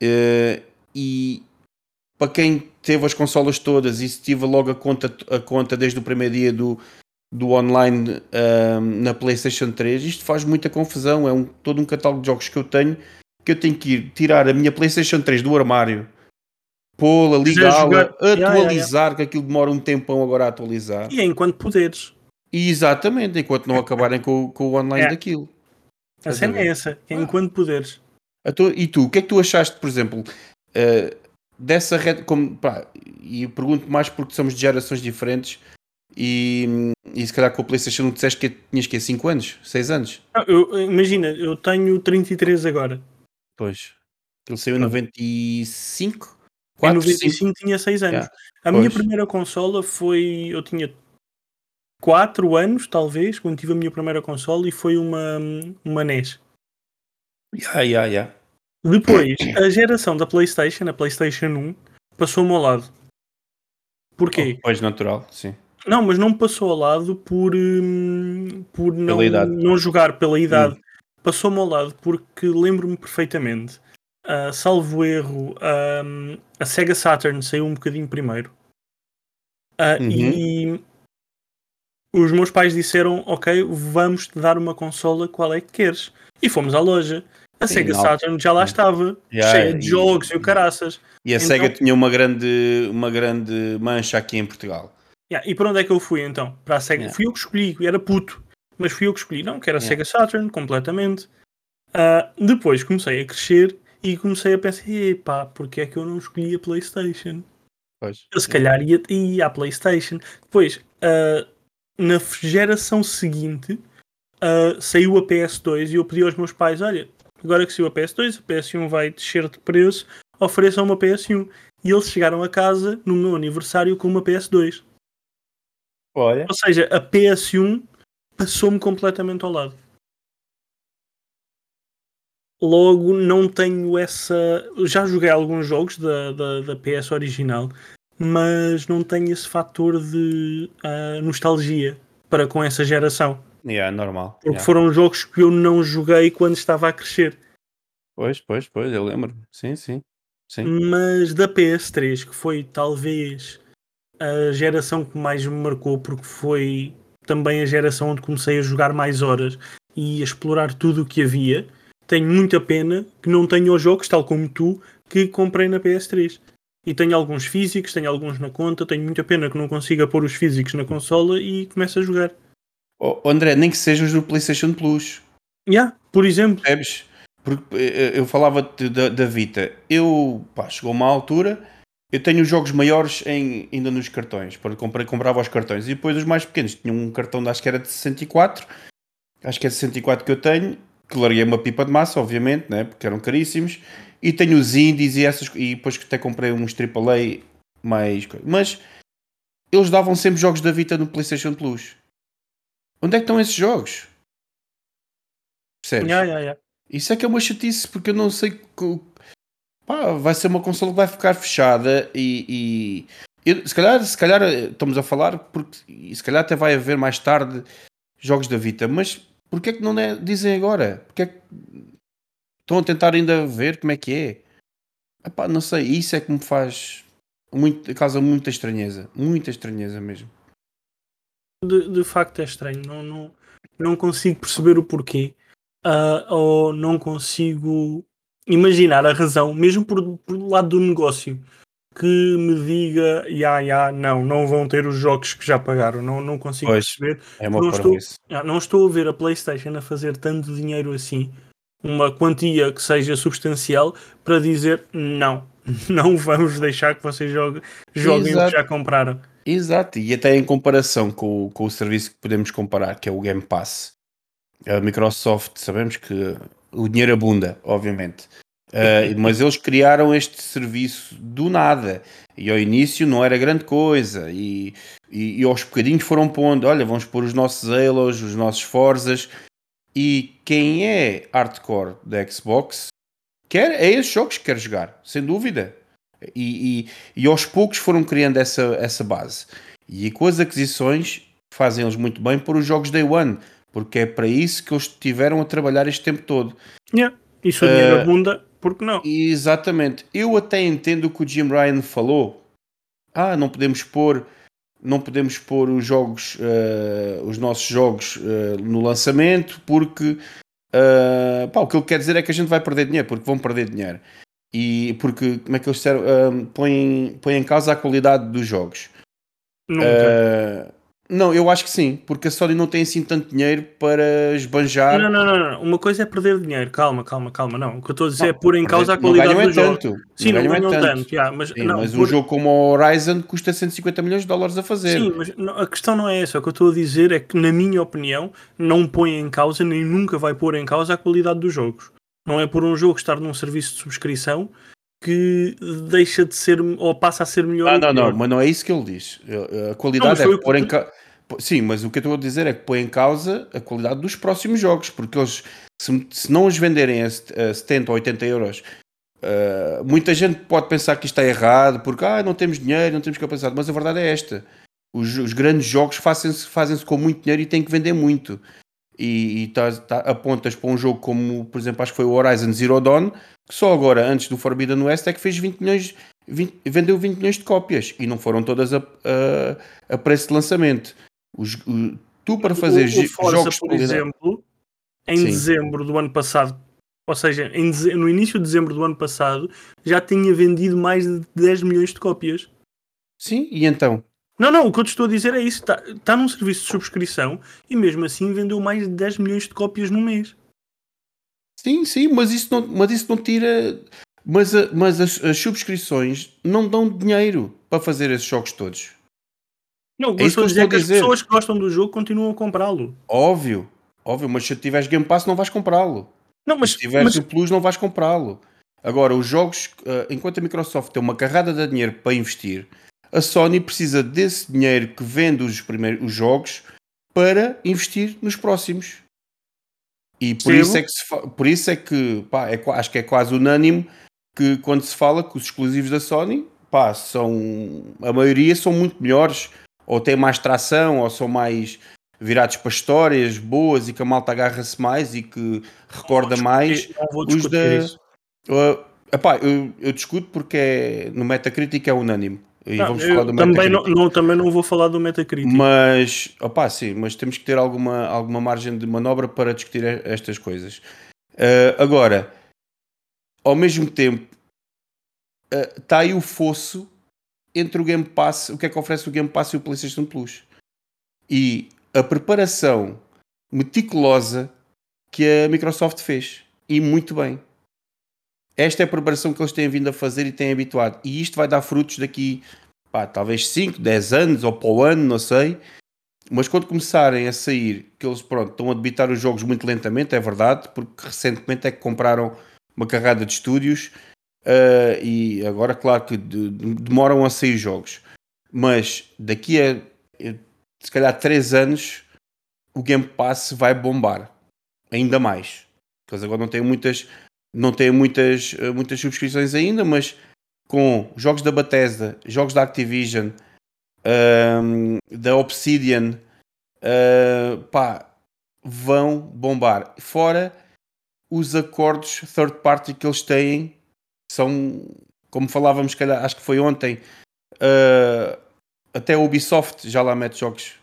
Uh, e para quem teve as consolas todas e se tive logo a conta, a conta desde o primeiro dia do, do online uh, na PlayStation 3, isto faz muita confusão. É um, todo um catálogo de jogos que eu tenho que eu tenho que ir tirar a minha PlayStation 3 do armário, pô-la, ligá-la, atualizar, yeah, yeah, yeah. que aquilo demora um tempão agora a atualizar. E é enquanto poderes. Exatamente, enquanto não acabarem com, com o online é. daquilo. A cena é essa, é enquanto poderes. e tu, o que é que tu achaste, por exemplo, uh, dessa rede, como, pá, e pergunto mais porque somos de gerações diferentes e, e se calhar com o PlayStation tu disseste que tinhas que 5 anos, 6 anos? Não, eu, imagina, eu tenho 33 agora. Pois. Ele saiu em 95? 4, em 95 5? tinha 6 anos. Yeah. A pois. minha primeira consola foi. Eu tinha 4 anos, talvez, quando tive a minha primeira consola e foi uma, uma NES. Yeah, yeah, yeah. Depois, a geração da PlayStation, a PlayStation 1, passou-me ao lado. Porquê? Oh, pois, natural, sim. Não, mas não me passou ao lado por, hum, por não, não jogar pela idade. Hum. Passou-me ao lado porque lembro-me perfeitamente. Uh, salvo erro, uh, a Sega Saturn saiu um bocadinho primeiro. Uh, uhum. E os meus pais disseram: Ok, vamos te dar uma consola, qual é que queres? E fomos à loja. A Sim, Sega não. Saturn já lá estava, yeah, cheia de jogos e o caraças. E a então, Sega tinha uma grande, uma grande mancha aqui em Portugal. Yeah, e para onde é que eu fui então? Para a Sega. Yeah. Fui eu que escolhi, era puto, mas fui eu que escolhi. Não, que era a Sega Saturn, completamente. Uh, depois comecei a crescer e comecei a pensar: pá, porque é que eu não escolhi a PlayStation? Pois. Eu se calhar ia, ia à PlayStation. Depois, uh, na geração seguinte, uh, saiu a PS2 e eu pedi aos meus pais: olha, agora que saiu a PS2, a PS1 vai descer de preço, ofereçam uma PS1. E eles chegaram a casa no meu aniversário com uma PS2. Olha. Ou seja, a PS1 passou-me completamente ao lado. Logo, não tenho essa. Já joguei alguns jogos da, da, da PS original, mas não tenho esse fator de uh, nostalgia para com essa geração. Yeah, normal. Porque yeah. foram jogos que eu não joguei quando estava a crescer. Pois, pois, pois, eu lembro. Sim, sim. sim. Mas da PS3, que foi talvez a geração que mais me marcou, porque foi também a geração onde comecei a jogar mais horas e a explorar tudo o que havia. Tenho muita pena que não tenha os jogos, tal como tu, que comprei na PS3. E tenho alguns físicos, tenho alguns na conta, tenho muita pena que não consiga pôr os físicos na consola e comece a jogar. Oh, André, nem que sejam os do PlayStation Plus. Yeah, por exemplo. Percebes? Porque eh, eu falava da, da Vita. Eu, pá, chegou uma altura, eu tenho os jogos maiores em, ainda nos cartões. Porque comprei, comprava os cartões. E depois os mais pequenos. Tinha um cartão, acho que era de 64. Acho que é 64 que eu tenho. Que larguei uma pipa de massa, obviamente, né? porque eram caríssimos. E tenho os indies e essas. E depois que até comprei uns AAA mais. Mas eles davam sempre jogos da Vita no PlayStation Plus. Onde é que estão esses jogos? Percebes? Yeah, yeah, yeah. Isso é que é uma chatice, porque eu não sei. Pá, vai ser uma consola que vai ficar fechada e. e eu, se, calhar, se calhar estamos a falar, porque se calhar até vai haver mais tarde jogos da Vita, mas porquê é que não é, dizem agora? Porque é que estão a tentar ainda ver como é que é? Epá, não sei, isso é que me faz muito, causa muita estranheza, muita estranheza mesmo de, de facto é estranho. Não, não, não consigo perceber o porquê. Uh, ou não consigo imaginar a razão, mesmo por, por lado do negócio. Que me diga, ya, ya, não, não vão ter os jogos que já pagaram. Não, não consigo Pois, perceber. É uma Não estou, ah, não estou a ver a PlayStation a fazer tanto dinheiro assim, uma quantia que seja substancial, para dizer não, não vamos deixar que vocês joguem, joguem o que Exato. já compraram. Exato, e até em comparação com, o- com o serviço que podemos comparar, que é o Game Pass. A Microsoft, sabemos que o dinheiro abunda, obviamente. Uh, mas eles criaram este serviço do nada. E ao início não era grande coisa. E, e, e aos bocadinhos foram pondo: olha, vamos pôr os nossos Halos, os nossos Forzas. E quem é hardcore da Xbox quer, é esses jogos que quer jogar, sem dúvida. E, e, e aos poucos foram criando essa, essa base. E com as aquisições fazem eles muito bem por os jogos Day One, porque é para isso que eles tiveram a trabalhar este tempo todo. Yeah. E se o dinheiro Eh, abunda, por que não? Exatamente. Eu até entendo o que o Jim Ryan falou. Ah, não podemos pôr, não podemos pôr os jogos, eh, os nossos jogos eh, no lançamento, porque eh, pá, o que ele quer dizer é que a gente vai perder dinheiro, porque vão perder dinheiro. E porque, como é que eles disseram, põem, põem em causa a qualidade dos jogos. Nunca. Eh, não, eu acho que sim, porque a Sony não tem assim tanto dinheiro para esbanjar. Não, não, não, não. Uma coisa é perder dinheiro. Calma, calma, calma. Não. O que eu estou a dizer é Não, pôr em causa a qualidade não do é jogo. tanto. Sim, não ganham é ganham tanto. yeah, mas Sim, não, mas um pôr- jogo como o Horizon custa 150 milhões de dólares a fazer. Sim, mas não- a questão não é essa. O que eu estou a dizer é que, na minha opinião, não põe em causa, nem nunca vai pôr em causa a qualidade dos jogos. Não é por um jogo estar num serviço de subscrição que deixa de ser ou passa a ser melhor. Ah, não, não, mas não é isso que ele diz. A Não, qualidade foi é pôr em. Sim, mas o que eu estou a dizer é que põe em causa a qualidade dos próximos jogos, porque eles, se, se não os venderem a, set- a 70 ou 80 euros, ah, muita gente pode pensar que isto está errado, porque ah, não temos dinheiro, não temos capacidade, mas a verdade é esta: os, os grandes jogos fazem-se fazem com muito dinheiro e têm que vender muito. E, e tá, tá- apontas para um jogo como, por exemplo, acho que foi o Horizon Zero Dawn, que só agora, antes do Forbidden West, é que fez 20 milhões, 20 vendeu 20 milhões de cópias e não foram todas a, a, a preço de lançamento. Os, o- tu para fazer o, o Forza, jogos por exemplo, em Sim. dezembro do ano passado, ou seja, no início de dezembro do ano passado, já tinha vendido mais de 10 milhões de cópias. Sim, e então? Não, não, o que eu te estou a dizer é isso. Está tá num serviço de subscrição e mesmo assim vendeu mais de 10 milhões de cópias no mês. Sim, sim, mas isso não, mas isso não tira. Mas, a- mas as, as subscrições não dão dinheiro para fazer esses jogos todos. Não, É estou a dizer é que as dizer. pessoas que gostam do jogo continuam a comprá-lo. Óbvio, óbvio, mas se tiveres Game Pass não vais comprá-lo. Não, mas, se tiveres mas o Plus não vais comprá-lo. Agora, os jogos, eh, enquanto a Microsoft tem uma carrada de dinheiro para investir, a Sony precisa desse dinheiro que vende os primeiros os jogos para investir nos próximos. E por Percebo. isso é que, se por isso é que pá, é, acho que é quase unânime que quando se fala que os exclusivos da Sony, pá, são, a maioria são muito melhores, ou têm mais tração, ou são mais virados para histórias boas e que a malta agarra-se mais e que recorda mais. os da- isso. Uh, epá, eu, eu discuto porque é, no Metacritic é unânime. E Não, vamos falar do também, não, não, também não vou falar do Metacritic. Mas, opá, sim, mas temos que ter alguma, alguma margem de manobra para discutir estas coisas. Uh, agora, ao mesmo tempo, está aí o fosso entre o Game Pass, o que é que oferece o Game Pass e o PlayStation Plus. E a preparação meticulosa que a Microsoft fez. E muito bem. Esta é a preparação que eles têm vindo a fazer e têm habituado. E isto vai dar frutos daqui, pá, talvez 5, 10 anos ou para o ano, não sei. Mas quando começarem a sair, que eles pronto, estão a debitar os jogos muito lentamente, é verdade, porque recentemente é que compraram uma carrada de estúdios ah, e agora, claro que de- de- demoram a sair jogos. Mas daqui a eh, se calhar 3 anos o Game Pass vai bombar ainda mais. Porque eles agora não têm muitas, não têm muitas, eh, muitas subscrições ainda, mas com jogos da Bethesda, jogos da Activision, ahm, da Obsidian, ah, pá, vão bombar. Fora os acordos third party que eles têm, são, como falávamos, calhar, acho que foi ontem, ah, até a Ubisoft já lá mete jogos.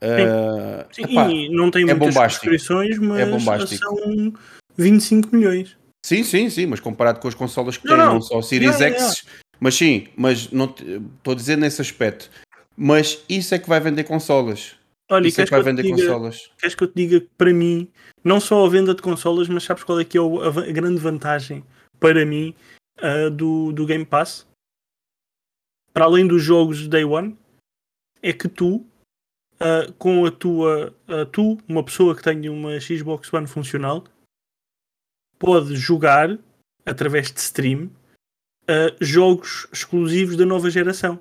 Ah, Sim, epá, não tem é muitas bombástico. subscrições, mas É bombástico. são 25 milhões. Sim, sim, sim, mas comparado com as consolas que Não, têm, não. não só o Series Não, X, Mas sim, mas não estou a dizer nesse aspecto. Mas isso é que vai vender consolas. Olha, isso é que vai vender diga, consolas. Queres que eu te diga que para mim, não só a venda de consolas, mas sabes qual é que é a, grande vantagem para mim uh, do, do Game Pass? Para além dos jogos Day One, é que tu, uh, com a tua, uh, tu, uma pessoa que tenha uma Xbox One funcional, pode jogar através de stream jogos exclusivos da nova geração.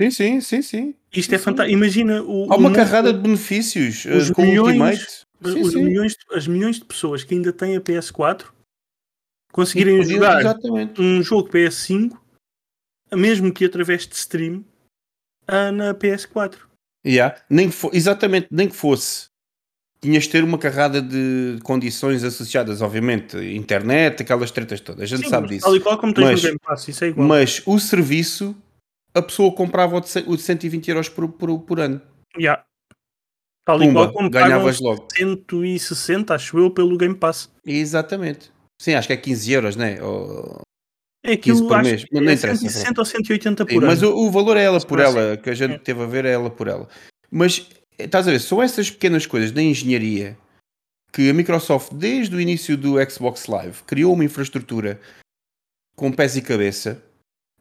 Sim, sim, sim, sim. Isto é fantástico. Imagina o. Há uma o carrada de benefícios os com milhões, Ultimate. Sim, os sim. Milhões, as milhões de pessoas que ainda têm a PS4 conseguirem jogar exatamente. um jogo PS5, mesmo que através de stream, na PS4. Yeah. Nem fo- exatamente, nem que fosse. Tinhas de ter uma carrada de condições associadas, obviamente, internet, aquelas tretas todas, a gente Sim, sabe disso. Tal e qual como tens mas, no Game Pass, isso é igual. Mas o serviço, a pessoa comprava o de 120 euros por, por, por ano. Yeah. Tal Pumba, e qual como ganhavas logo. 160, acho eu, pelo Game Pass. Exatamente. Sim, acho que é 15 euros, né? Ou... É aquilo, por mês. Não, não é interessa. 160 ou 180 por Sim, ano. Mas o, o, valor é ela por ela, que a gente é. teve a ver é ela por ela. Mas, estás a ver, são essas pequenas coisas da engenharia que a Microsoft, desde o início do Xbox Live, criou uma infraestrutura com pés e cabeça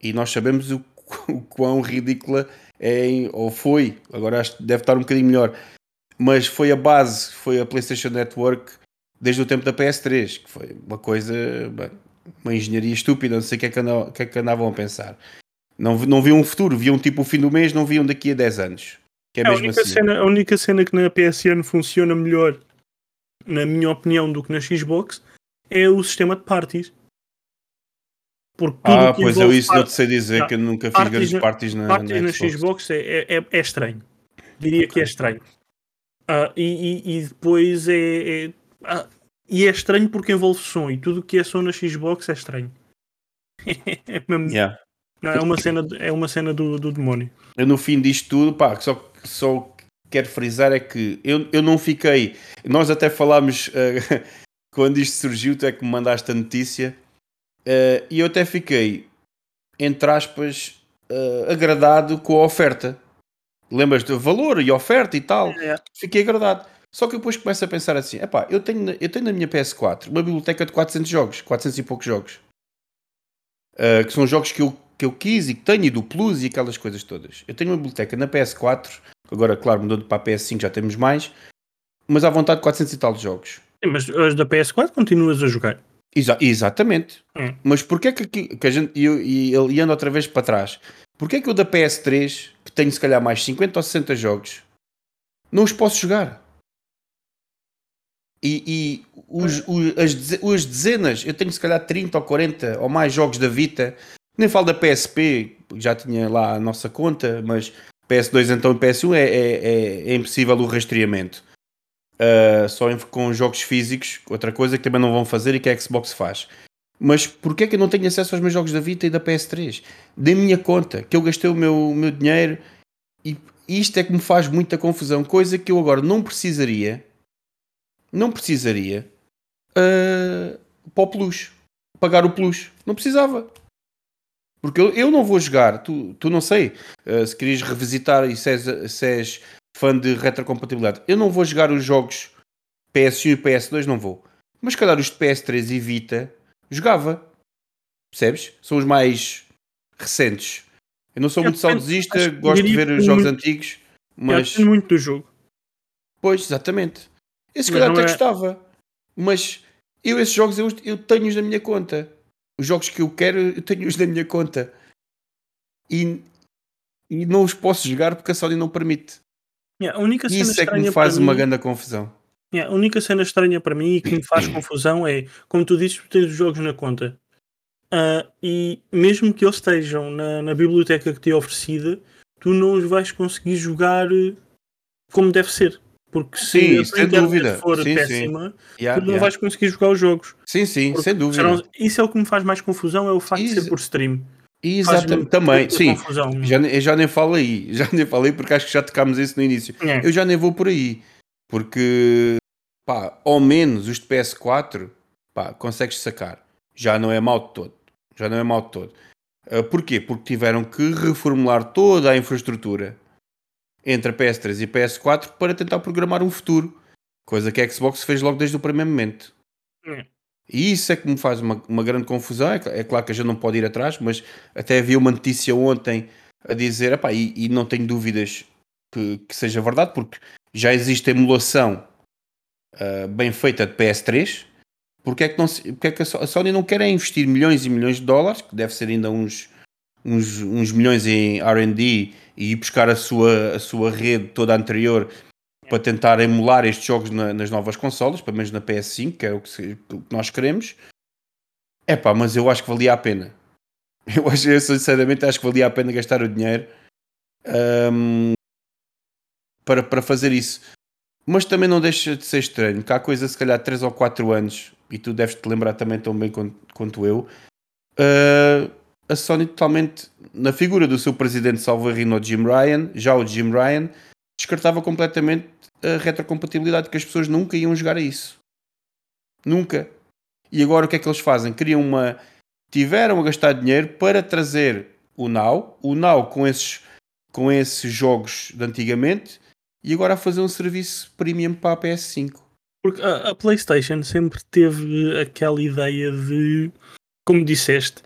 e nós sabemos o, o quão ridícula é, ou foi, agora acho que deve estar um bocadinho melhor, mas foi a base, foi a PlayStation Network desde o tempo da PS3, que foi uma coisa, bem, uma engenharia estúpida, não sei o que é que, que, é que andavam a pensar. Não, não viam um futuro, viam tipo o fim do mês, não viam daqui a 10 anos. Que é, é a, única assim. cena, a única cena que na PSN funciona melhor, na minha opinião, do que na Xbox é o sistema de parties. Porque tudo ah, pois eu isso não te sei dizer, que eu nunca fiz grandes parties na, parties na, na Xbox. Xbox é, é, é, estranho. Diria okay. que é estranho. Uh, e, e, e, depois é, é ah, e é estranho porque envolve som e tudo o que é som na Xbox é estranho. é mesmo. Yeah. Não, é uma cena, é uma cena do, do demónio. Eu no fim disto tudo, pá, só, só quero frisar é que eu, eu não fiquei. Nós até falámos uh, quando isto surgiu, tu é que me mandaste a notícia Uh, e eu até fiquei, entre aspas, uh, agradado com a oferta. Lembras do valor e oferta e tal? É. Fiquei agradado. Só que depois começo a pensar assim: epá, eu tenho, eu tenho na minha PS4 uma biblioteca de 400 jogos, 400 e poucos jogos, que são jogos que eu, que eu quis e que tenho, e do Plus e aquelas coisas todas. Eu tenho uma biblioteca na PS4, agora, claro, mudando para a PS5 já temos mais, mas à vontade 400 e tal de jogos. Sim, mas as da PS4 continuas a jogar. Exa exatamente. Hum. Mas porquê que, que, que a gente. E, e, e ando outra vez para trás. Porquê que eu da PS3, que tenho se calhar mais 50 ou 60 jogos, não os posso jogar? E, e os, os, as, as dezenas, eu tenho se calhar 30 ou 40 ou mais jogos da Vita, nem falo da PSP, já tinha lá a nossa conta, mas PS2 então e PS1 é, é, é, é impossível o rastreamento uh, só com jogos físicos, outra coisa que também não vão fazer e que a Xbox faz. Mas porquê é que eu não tenho acesso aos meus jogos da Vita e da PS3? Da minha conta, que eu gastei o meu, o meu dinheiro e isto é que me faz muita confusão, coisa que eu agora não precisaria, não precisaria uh, para o Plus, pagar o Plus, não precisava. Porque eu, eu não vou jogar, tu, tu não sei, uh, se querias revisitar e se és, se és fã de retrocompatibilidade. Eu não vou jogar os jogos PS1 e PS2, não vou. Mas calhar os de PS3 e Vita jogava. Percebes? São os mais recentes. Eu não sou muito saudosista, gosto de ver os jogos muito, antigos, mas. Eu muito do jogo. Pois, exatamente. Esse calhar até é... gostava. Mas eu, esses jogos, eu, eu tenho-os na minha conta. Os jogos que eu quero, eu tenho-os na minha conta. E, e não os posso jogar porque a Sony não permite. Yeah, a única cena Isso é que me faz uma mim, grande confusão. Yeah, a única cena estranha para mim e que me faz confusão é, como tu dizes, tu tens os jogos na conta. Uh, e mesmo que eles estejam na, na biblioteca que te é oferecida, tu não os vais conseguir jogar como deve ser. Porque se sim, sem dúvida. for sim, péssima, sim. Yeah, tu não yeah. vais conseguir jogar os jogos. Sim, sim, sem dúvida. Serão, isso é o que me faz mais confusão, é o facto de ser por stream. Exatamente, também, sim. Já, eu já nem falo aí, já nem falei porque acho que já tocámos isso no início. É. Eu já nem vou por aí, porque pá, ao menos os de PS4 pá, consegues sacar. Já não é mal de todo. Já não é mal de todo. Uh, porquê? Porque tiveram que reformular toda a infraestrutura entre a PS3 e a PS4 para tentar programar um futuro. Coisa que a Xbox fez logo desde o primeiro momento. É. E isso é que me faz uma, uma grande confusão. É, é, claro que a gente não pode ir atrás, mas até havia uma notícia ontem a dizer, epá, e, e não tenho dúvidas que, que, seja verdade, porque já existe emulação uh, bem feita de PS3. Porque é que, não, porque é que a Sony não quer investir milhões e milhões de dólares, que deve ser ainda uns, uns, uns milhões em RD e ir buscar a sua, a sua rede toda anterior para tentar emular estes jogos na, nas novas consolas, pelo menos na PS5, que é o que, o que nós queremos. É pá, mas eu acho que valia a pena. Eu, acho, eu sinceramente acho que valia a pena gastar o dinheiro um, para, para fazer isso. Mas também não deixa de ser estranho, que há coisa se calhar 3 ou 4 anos, e tu deves te lembrar também tão bem quanto, quanto eu, uh, a Sony totalmente, na figura do seu presidente Salvarino Jim Ryan, já o Jim Ryan, descartava completamente a retrocompatibilidade, que as pessoas nunca iam jogar a isso. Nunca. E agora o que é que eles fazem? Criam uma. Tiveram a gastar dinheiro para trazer o Now, o Now com esses, com esses jogos de antigamente, e agora a fazer um serviço premium para a PS5. Porque a, a PlayStation sempre teve aquela ideia de, como disseste,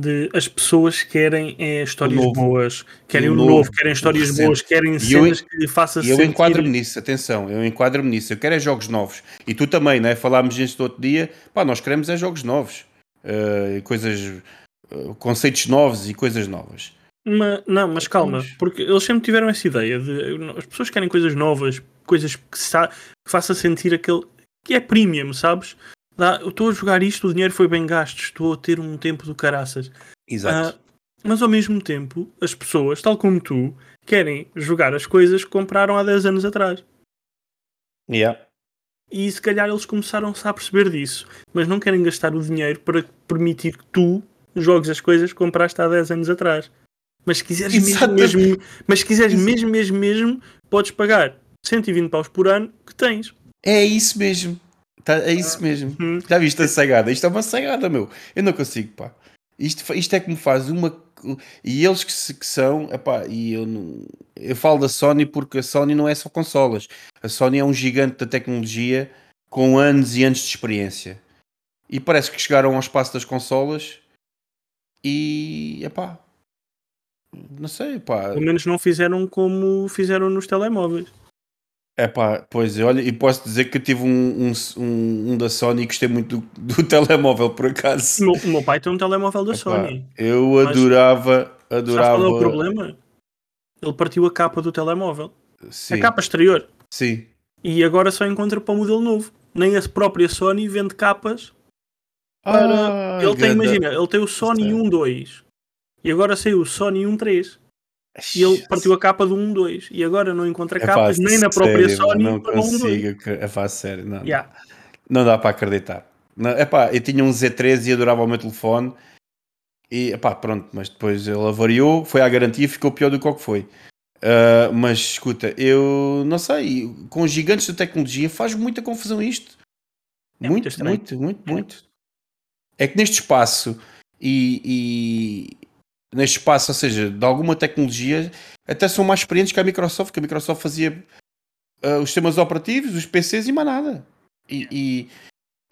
de as pessoas querem é, histórias boas, querem o, novo, novo, querem histórias boas, querem cenas eu, que façam eu enquadro-me nisso, atenção, eu enquadro-me nisso, eu quero é jogos novos. E tu também, né? Falámos isto outro dia, pá, nós queremos é jogos novos, uh, coisas, uh, conceitos novos e coisas novas. Mas, não, mas calma, porque eles sempre tiveram essa ideia de as pessoas querem coisas novas, coisas que, que faça sentir aquele que é premium, sabes? Dá, eu estou a jogar isto, o dinheiro foi bem gasto, estou a ter um tempo do caraças. Exato. Uh, mas ao mesmo tempo, as pessoas, tal como tu, querem jogar as coisas que compraram há 10 anos atrás. Yeah. E se calhar eles começaram-se a perceber disso, mas não querem gastar o dinheiro para permitir que tu jogues as coisas que compraste há 10 anos atrás. Mas se quiseres mesmo, mesmo, mas se quiseres mesmo, mesmo, mesmo, podes pagar 120 paus por ano que tens. É isso mesmo. Tá, é isso mesmo. Uhum. Já viste a sagada? Isto é uma sagada, meu. Eu não consigo, pá. Isto, isto é que me faz uma. E eles que, que são, epá, e eu, não, eu falo da Sony porque a Sony não é só consolas. A Sony é um gigante da tecnologia com anos e anos de experiência. E parece que chegaram ao espaço das consolas e. epá. Não sei, pá. Pelo menos não fizeram como fizeram nos telemóveis. É pá, pois olha, e posso dizer que eu tive um, um, um, um da Sony e gostei muito do, do telemóvel por acaso. O meu, pai tem um telemóvel da Epá, Sony. Eu adorava, adorava. Qual é o problema? Ele partiu a capa do telemóvel. Sim. A capa exterior. Sim. E agora só encontra para o modelo novo. Nem a própria Sony vende capas para. Ah, ele tem, imagina, ele tem o Sony 1.2 e agora saiu o Sony 1.3. E ele partiu a capa do 1-2 e agora não encontra é capas nem na própria sério, Sony não consigo, É fácil, sério, não, yeah. não dá para acreditar. Não, epá, eu tinha um Z13 e adorava o meu telefone e epá, pronto, mas depois ele avariou, foi à garantia e ficou pior do que o que foi. Uh, mas escuta, eu não sei, com os gigantes da tecnologia faz muita confusão isto. É muito, muito, muito, muito, muito. É que neste espaço e, neste espaço, ou seja, de alguma tecnologia, até são mais experientes que a Microsoft, que a Microsoft fazia uh, os sistemas operativos, os PCs e mais nada. E, e,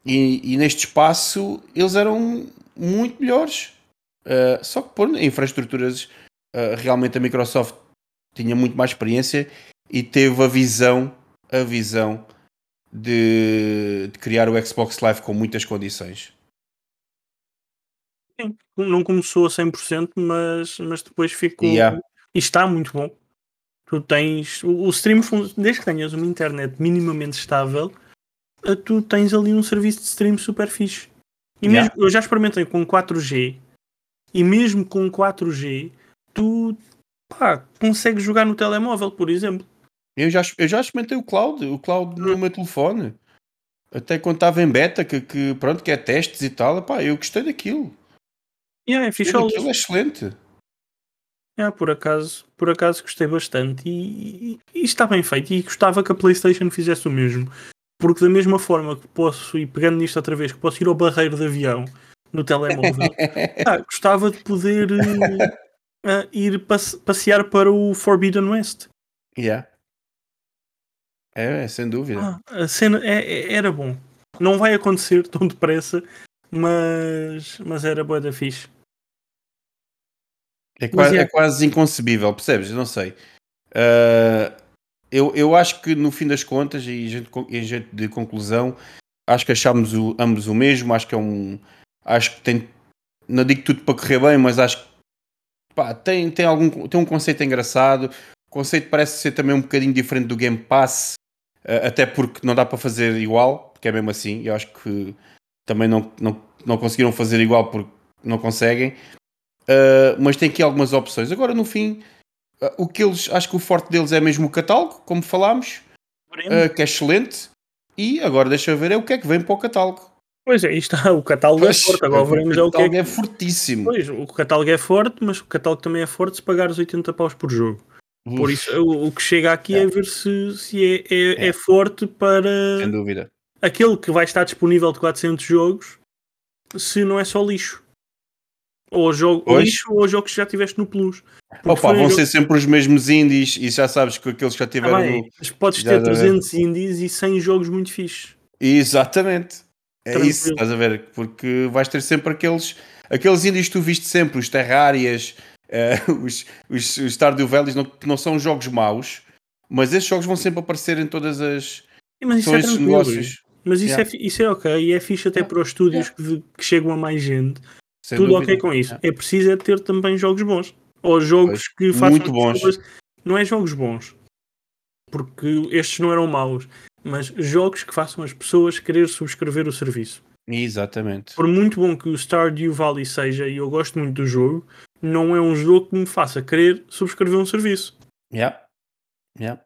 e, e neste espaço eles eram muito melhores. Uh, só que por infraestruturas, uh, realmente a Microsoft tinha muito mais experiência e teve a visão, a visão de, de criar o Xbox Live com muitas condições. Sim, não começou a 100%, mas, mas depois ficou. Yeah. E está muito bom. Tu tens. O, o stream, desde que tenhas uma internet minimamente estável, eh, tu tens ali um serviço de stream super fixe. E yeah. mesmo, eu já experimentei com 4G, e mesmo com 4G, tu pá, consegues jogar no telemóvel, por exemplo. Eu já, eu já experimentei o cloud, o cloud no meu telefone. Até quando estava em beta, que, que pronto, que é testes e tal, pá, eu gostei daquilo. Yeah, é fixe. Aquilo é excelente. Yeah, por, acaso, por acaso gostei bastante e, e, e, está bem feito. E gostava que a PlayStation fizesse o mesmo. Porque, da mesma forma que posso, e pegando nisto outra vez, que posso ir ao barreiro de avião no telemóvel. ah, gostava de poder uh, ir passe passear para o Forbidden West. Yeah. É, é sem dúvida. Ah, a cena é, é, era bom. Não vai acontecer tão depressa, mas, mas era boa da fixe. É quase, é quase inconcebível, percebes? Eu não sei. Uh, eu, eu acho que no fim das contas, e em jeito de conclusão, acho que achámos o, ambos o mesmo. Acho que é um. Acho que tem. Não digo tudo para correr bem, mas acho que pá, tem, tem, algum, tem um conceito engraçado. O conceito parece ser também um bocadinho diferente do Game Pass, uh, até porque não dá para fazer igual, porque é mesmo assim. Eu acho que também não, não, não conseguiram fazer igual porque não conseguem. Uh, mas tem aqui algumas opções. Agora, no fim, uh, o que eles acho que o forte deles é mesmo o catálogo, como falámos, uh, que é excelente. E agora deixa eu ver é o que é que vem para o catálogo. Pois é, está, o catálogo é pois, é forte. Agora veremos o, o que é, que... é fortíssimo. Pois, o catálogo é forte, mas o catálogo também é forte se pagar os 80 paus por jogo. Uf. Por isso, o, o, que chega aqui é, é ver se, se é, é, é, é, forte para. Sem dúvida. Aquele que vai estar disponível de 400 jogos, se não é só lixo. Ou jogo lixo ou jogos que já tiveste no Plus. Opa, vão ser sempre os mesmos indies e já sabes que aqueles que já tiveram ah, no... Mas podes ter 300 indies e 100 jogos muito fixes. Exatamente. É Tranquilo. isso, estás a ver? Porque vais ter sempre aqueles, aqueles indies que tu viste sempre, os Terrarias, uh, os, os, os Stardew Valley, não, que não são jogos maus, mas esses jogos vão sempre aparecer em todas as. Mas isso é negócios. Mas isso, yeah. é, isso é ok e é fixe até yeah. para os estúdios yeah. que, que, chegam a mais gente. Sem Tudo dúvida. ok com isso. É preciso é ter também jogos bons. Ou jogos pois, que façam muito bons. Pessoas... Não é jogos bons. Porque estes não eram maus mas jogos que façam as pessoas querer subscrever o serviço. Exatamente. Por muito bom que o Stardew Valley seja, e eu gosto muito do jogo, não é um jogo que me faça querer subscrever um serviço. Yeah. Yeah.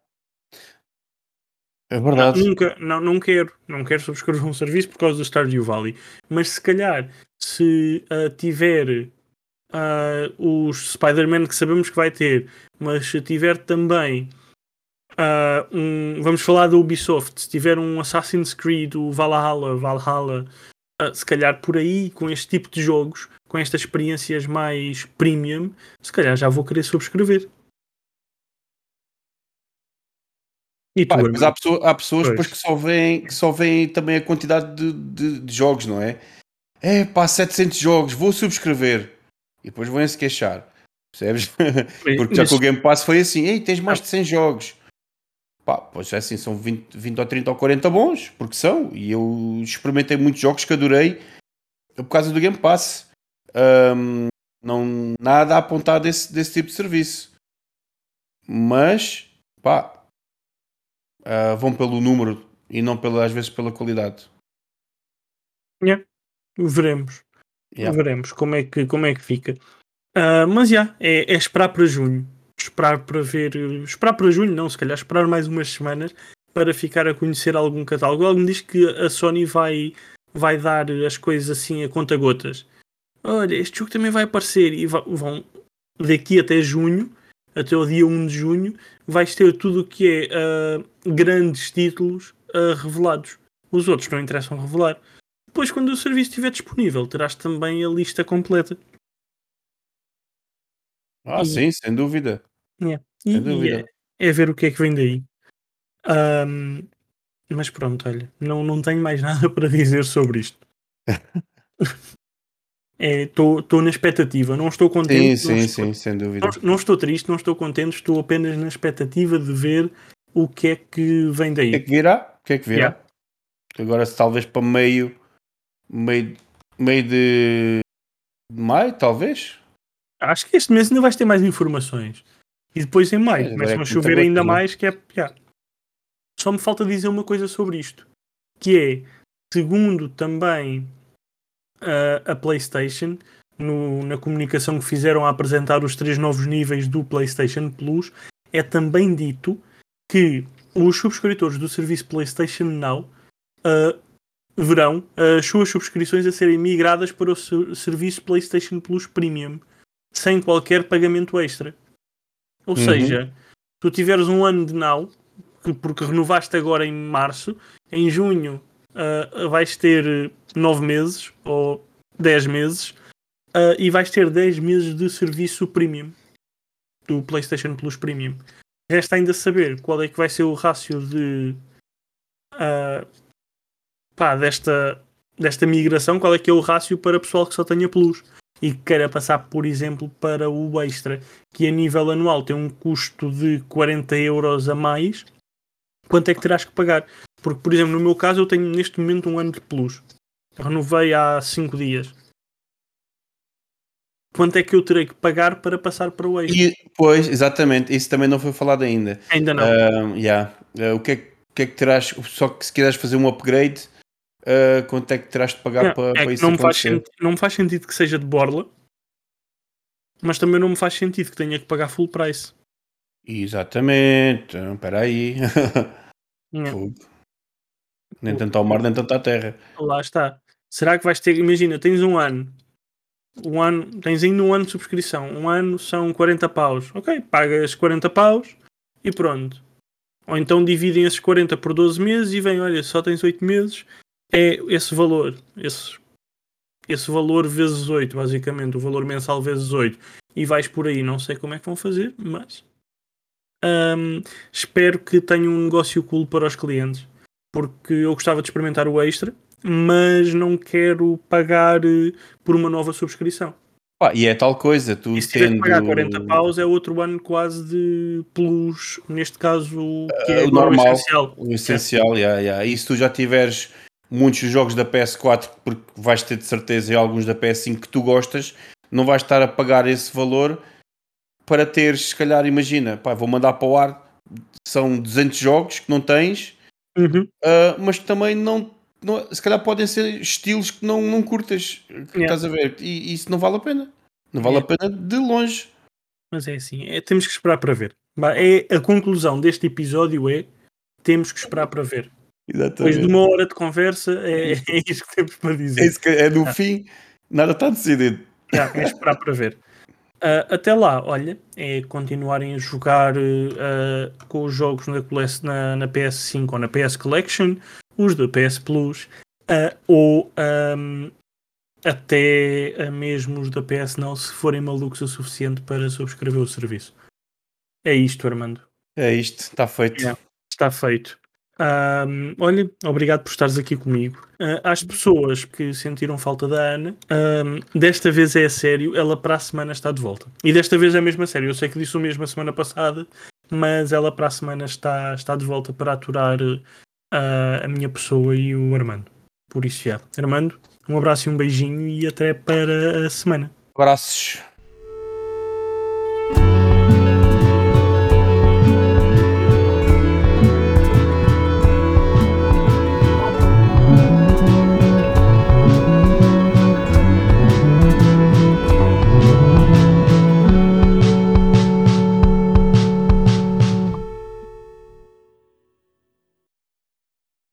É verdade. Não, nunca, não, não quero, não quero subscrever um serviço por causa do Stardew Valley. Mas se calhar, se uh, tiver uh, os Spider-Man que sabemos que vai ter, mas se tiver também uh, um, vamos falar da Ubisoft, se tiver um Assassin's Creed, o Valhalla, Valhalla, uh, se calhar por aí, com este tipo de jogos, com estas experiências mais premium, se calhar já vou querer subscrever. E tu, mas há, pessoa, há pessoas depois que só veem, que só veem também a quantidade de, de, de jogos, não é? É pá, 700 jogos, vou subscrever. E depois vão-se queixar. Percebes? Porque já com o Game Pass foi assim: ei, tens mais de 100 jogos. Pá, pois é assim, são 20, 20 ou 30 ou 40 bons, porque são. E eu experimentei muitos jogos que adorei por causa do Game Pass. Um, não, nada a apontar desse, desse tipo de serviço. Mas, pá, uh, vão pelo número e não pela, às vezes pela qualidade. Yeah. Veremos. Yeah. Veremos como é que, como é que fica. Uh, mas já, yeah, é, é esperar para junho esperar para ver, esperar para junho, não, se calhar esperar mais umas semanas para ficar a conhecer algum catálogo. Algo me diz que a Sony vai, vai dar as coisas assim a conta gotas. Olha, este jogo também vai aparecer e vão daqui até junho, até o dia 1 de junho, vais ter tudo o que é uh, grandes títulos uh, revelados. Os outros não interessam revelar. Depois, quando o serviço estiver disponível, terás também a lista completa. Ah, e, sim, sem dúvida. Yeah. E, e é, é, ver o que é que vem daí. Um, mas pronto, olha, não, não tenho mais nada para dizer sobre isto. Estou é, na expectativa, não estou contente. Sim, sim, estou, sim, sem dúvida. Não, não, estou triste, não estou contente, estou apenas na expectativa de ver o que é que vem daí. O que é que virá? O que é que virá? Yeah. Agora, talvez para meio, meio, meio de maio, talvez. Acho que este mês ainda vais ter mais informações. E depois em maio é, começam é a chover ainda mais, que é. Yeah. Só me falta dizer uma coisa sobre isto. Que é, segundo também uh, a PlayStation, no, na comunicação que fizeram a apresentar os três novos níveis do PlayStation Plus, é também dito que os subscritores do serviço PlayStation Now uh, verão as suas subscrições a serem migradas para o serviço PlayStation Plus Premium sem qualquer pagamento extra. Ou uhum. seja, tu tiveres um ano de now, porque renovaste agora em março, em junho uh, vais ter nove meses, ou 10 meses uh, e vais ter 10 meses de serviço premium do PlayStation Plus Premium. Resta ainda saber qual é que vai ser o rácio de uh, pá, desta, desta migração, qual é que é o rácio para pessoal que só tenha Plus e que queira passar, por exemplo, para o Extra, que a nível anual tem um custo de 40 euros a mais. Quanto é que terás que pagar? Porque, por exemplo, no meu caso, eu tenho neste momento um ano de Plus. Renovei há 5 dias quanto é que eu terei que pagar para passar para o extra. E, pois, exatamente, isso também não foi falado ainda. Ainda não. Uh, yeah. uh, o, que é, o que é que terás, só que se quiseres fazer um upgrade, uh, quanto é que terás de pagar não, para, é para isso não me, faz sentido, não me faz sentido que seja de borla, mas também não me faz sentido que tenha que pagar full price. Exatamente, espera aí. nem tanto ao mar, nem tanto à terra. Lá está. Será que vais ter, imagina, tens um ano um ano, tens ainda um ano de subscrição. Um ano são 40 paus. Ok, pagas 40 paus e pronto. Ou então dividem esses 40 por 12 meses e vem, olha, só tens 8 meses, é esse valor. Esse, esse valor vezes 8, basicamente, o valor mensal vezes 8. E vais por aí, não sei como é que vão fazer, mas um, espero que tenha um negócio cool para os clientes. Porque eu gostava de experimentar o extra mas não quero pagar eh, por uma nova subscrição. Ah, e é tal coisa, tu e se tendo... pagar 40 paus é outro ano quase de plus, neste caso que é uh, o normal, essencial. O essencial, é. yeah, yeah. E se tu já tiveres muitos jogos da PS4, porque vais ter de certeza e alguns da PS5 que tu gostas, não vais estar a pagar esse valor para teres, se calhar, imagina, pá, vou mandar para o ar, são 200 jogos que não tens, uhum. uh, mas também não não, se calhar podem ser estilos que não, não curtas, yeah. estás a ver? E, e, isso não vale a pena. Não vale yeah. a pena de longe. Mas é assim, é, temos que esperar para ver. É, a conclusão deste episódio é temos que esperar para ver. Exatamente. Depois de uma hora de conversa, é, é isso que temos para dizer. É, que, é no ah. fim, nada está decidido. Yeah, é esperar para ver. Uh, até lá, olha, é continuarem a jogar uh, com os jogos na, na, na, PS5 ou na PS Collection, os da PS Plus, uh, ou um, até mesmo os da PS Now, se forem malucos o suficiente para subscrever o serviço. É isto, Armando. É isto, está feito. É, está feito. Um, olha, obrigado por estares aqui comigo. Uh, às pessoas que sentiram falta da Ana, um, desta vez é a sério, ela para a semana está de volta. E desta vez é mesmo a sério. Eu sei que disse o mesmo a semana passada, mas ela para a semana está, está de volta para aturar uh, a minha pessoa e o Armando. Por isso é. Armando, um abraço e um beijinho e até para a semana. Abraços.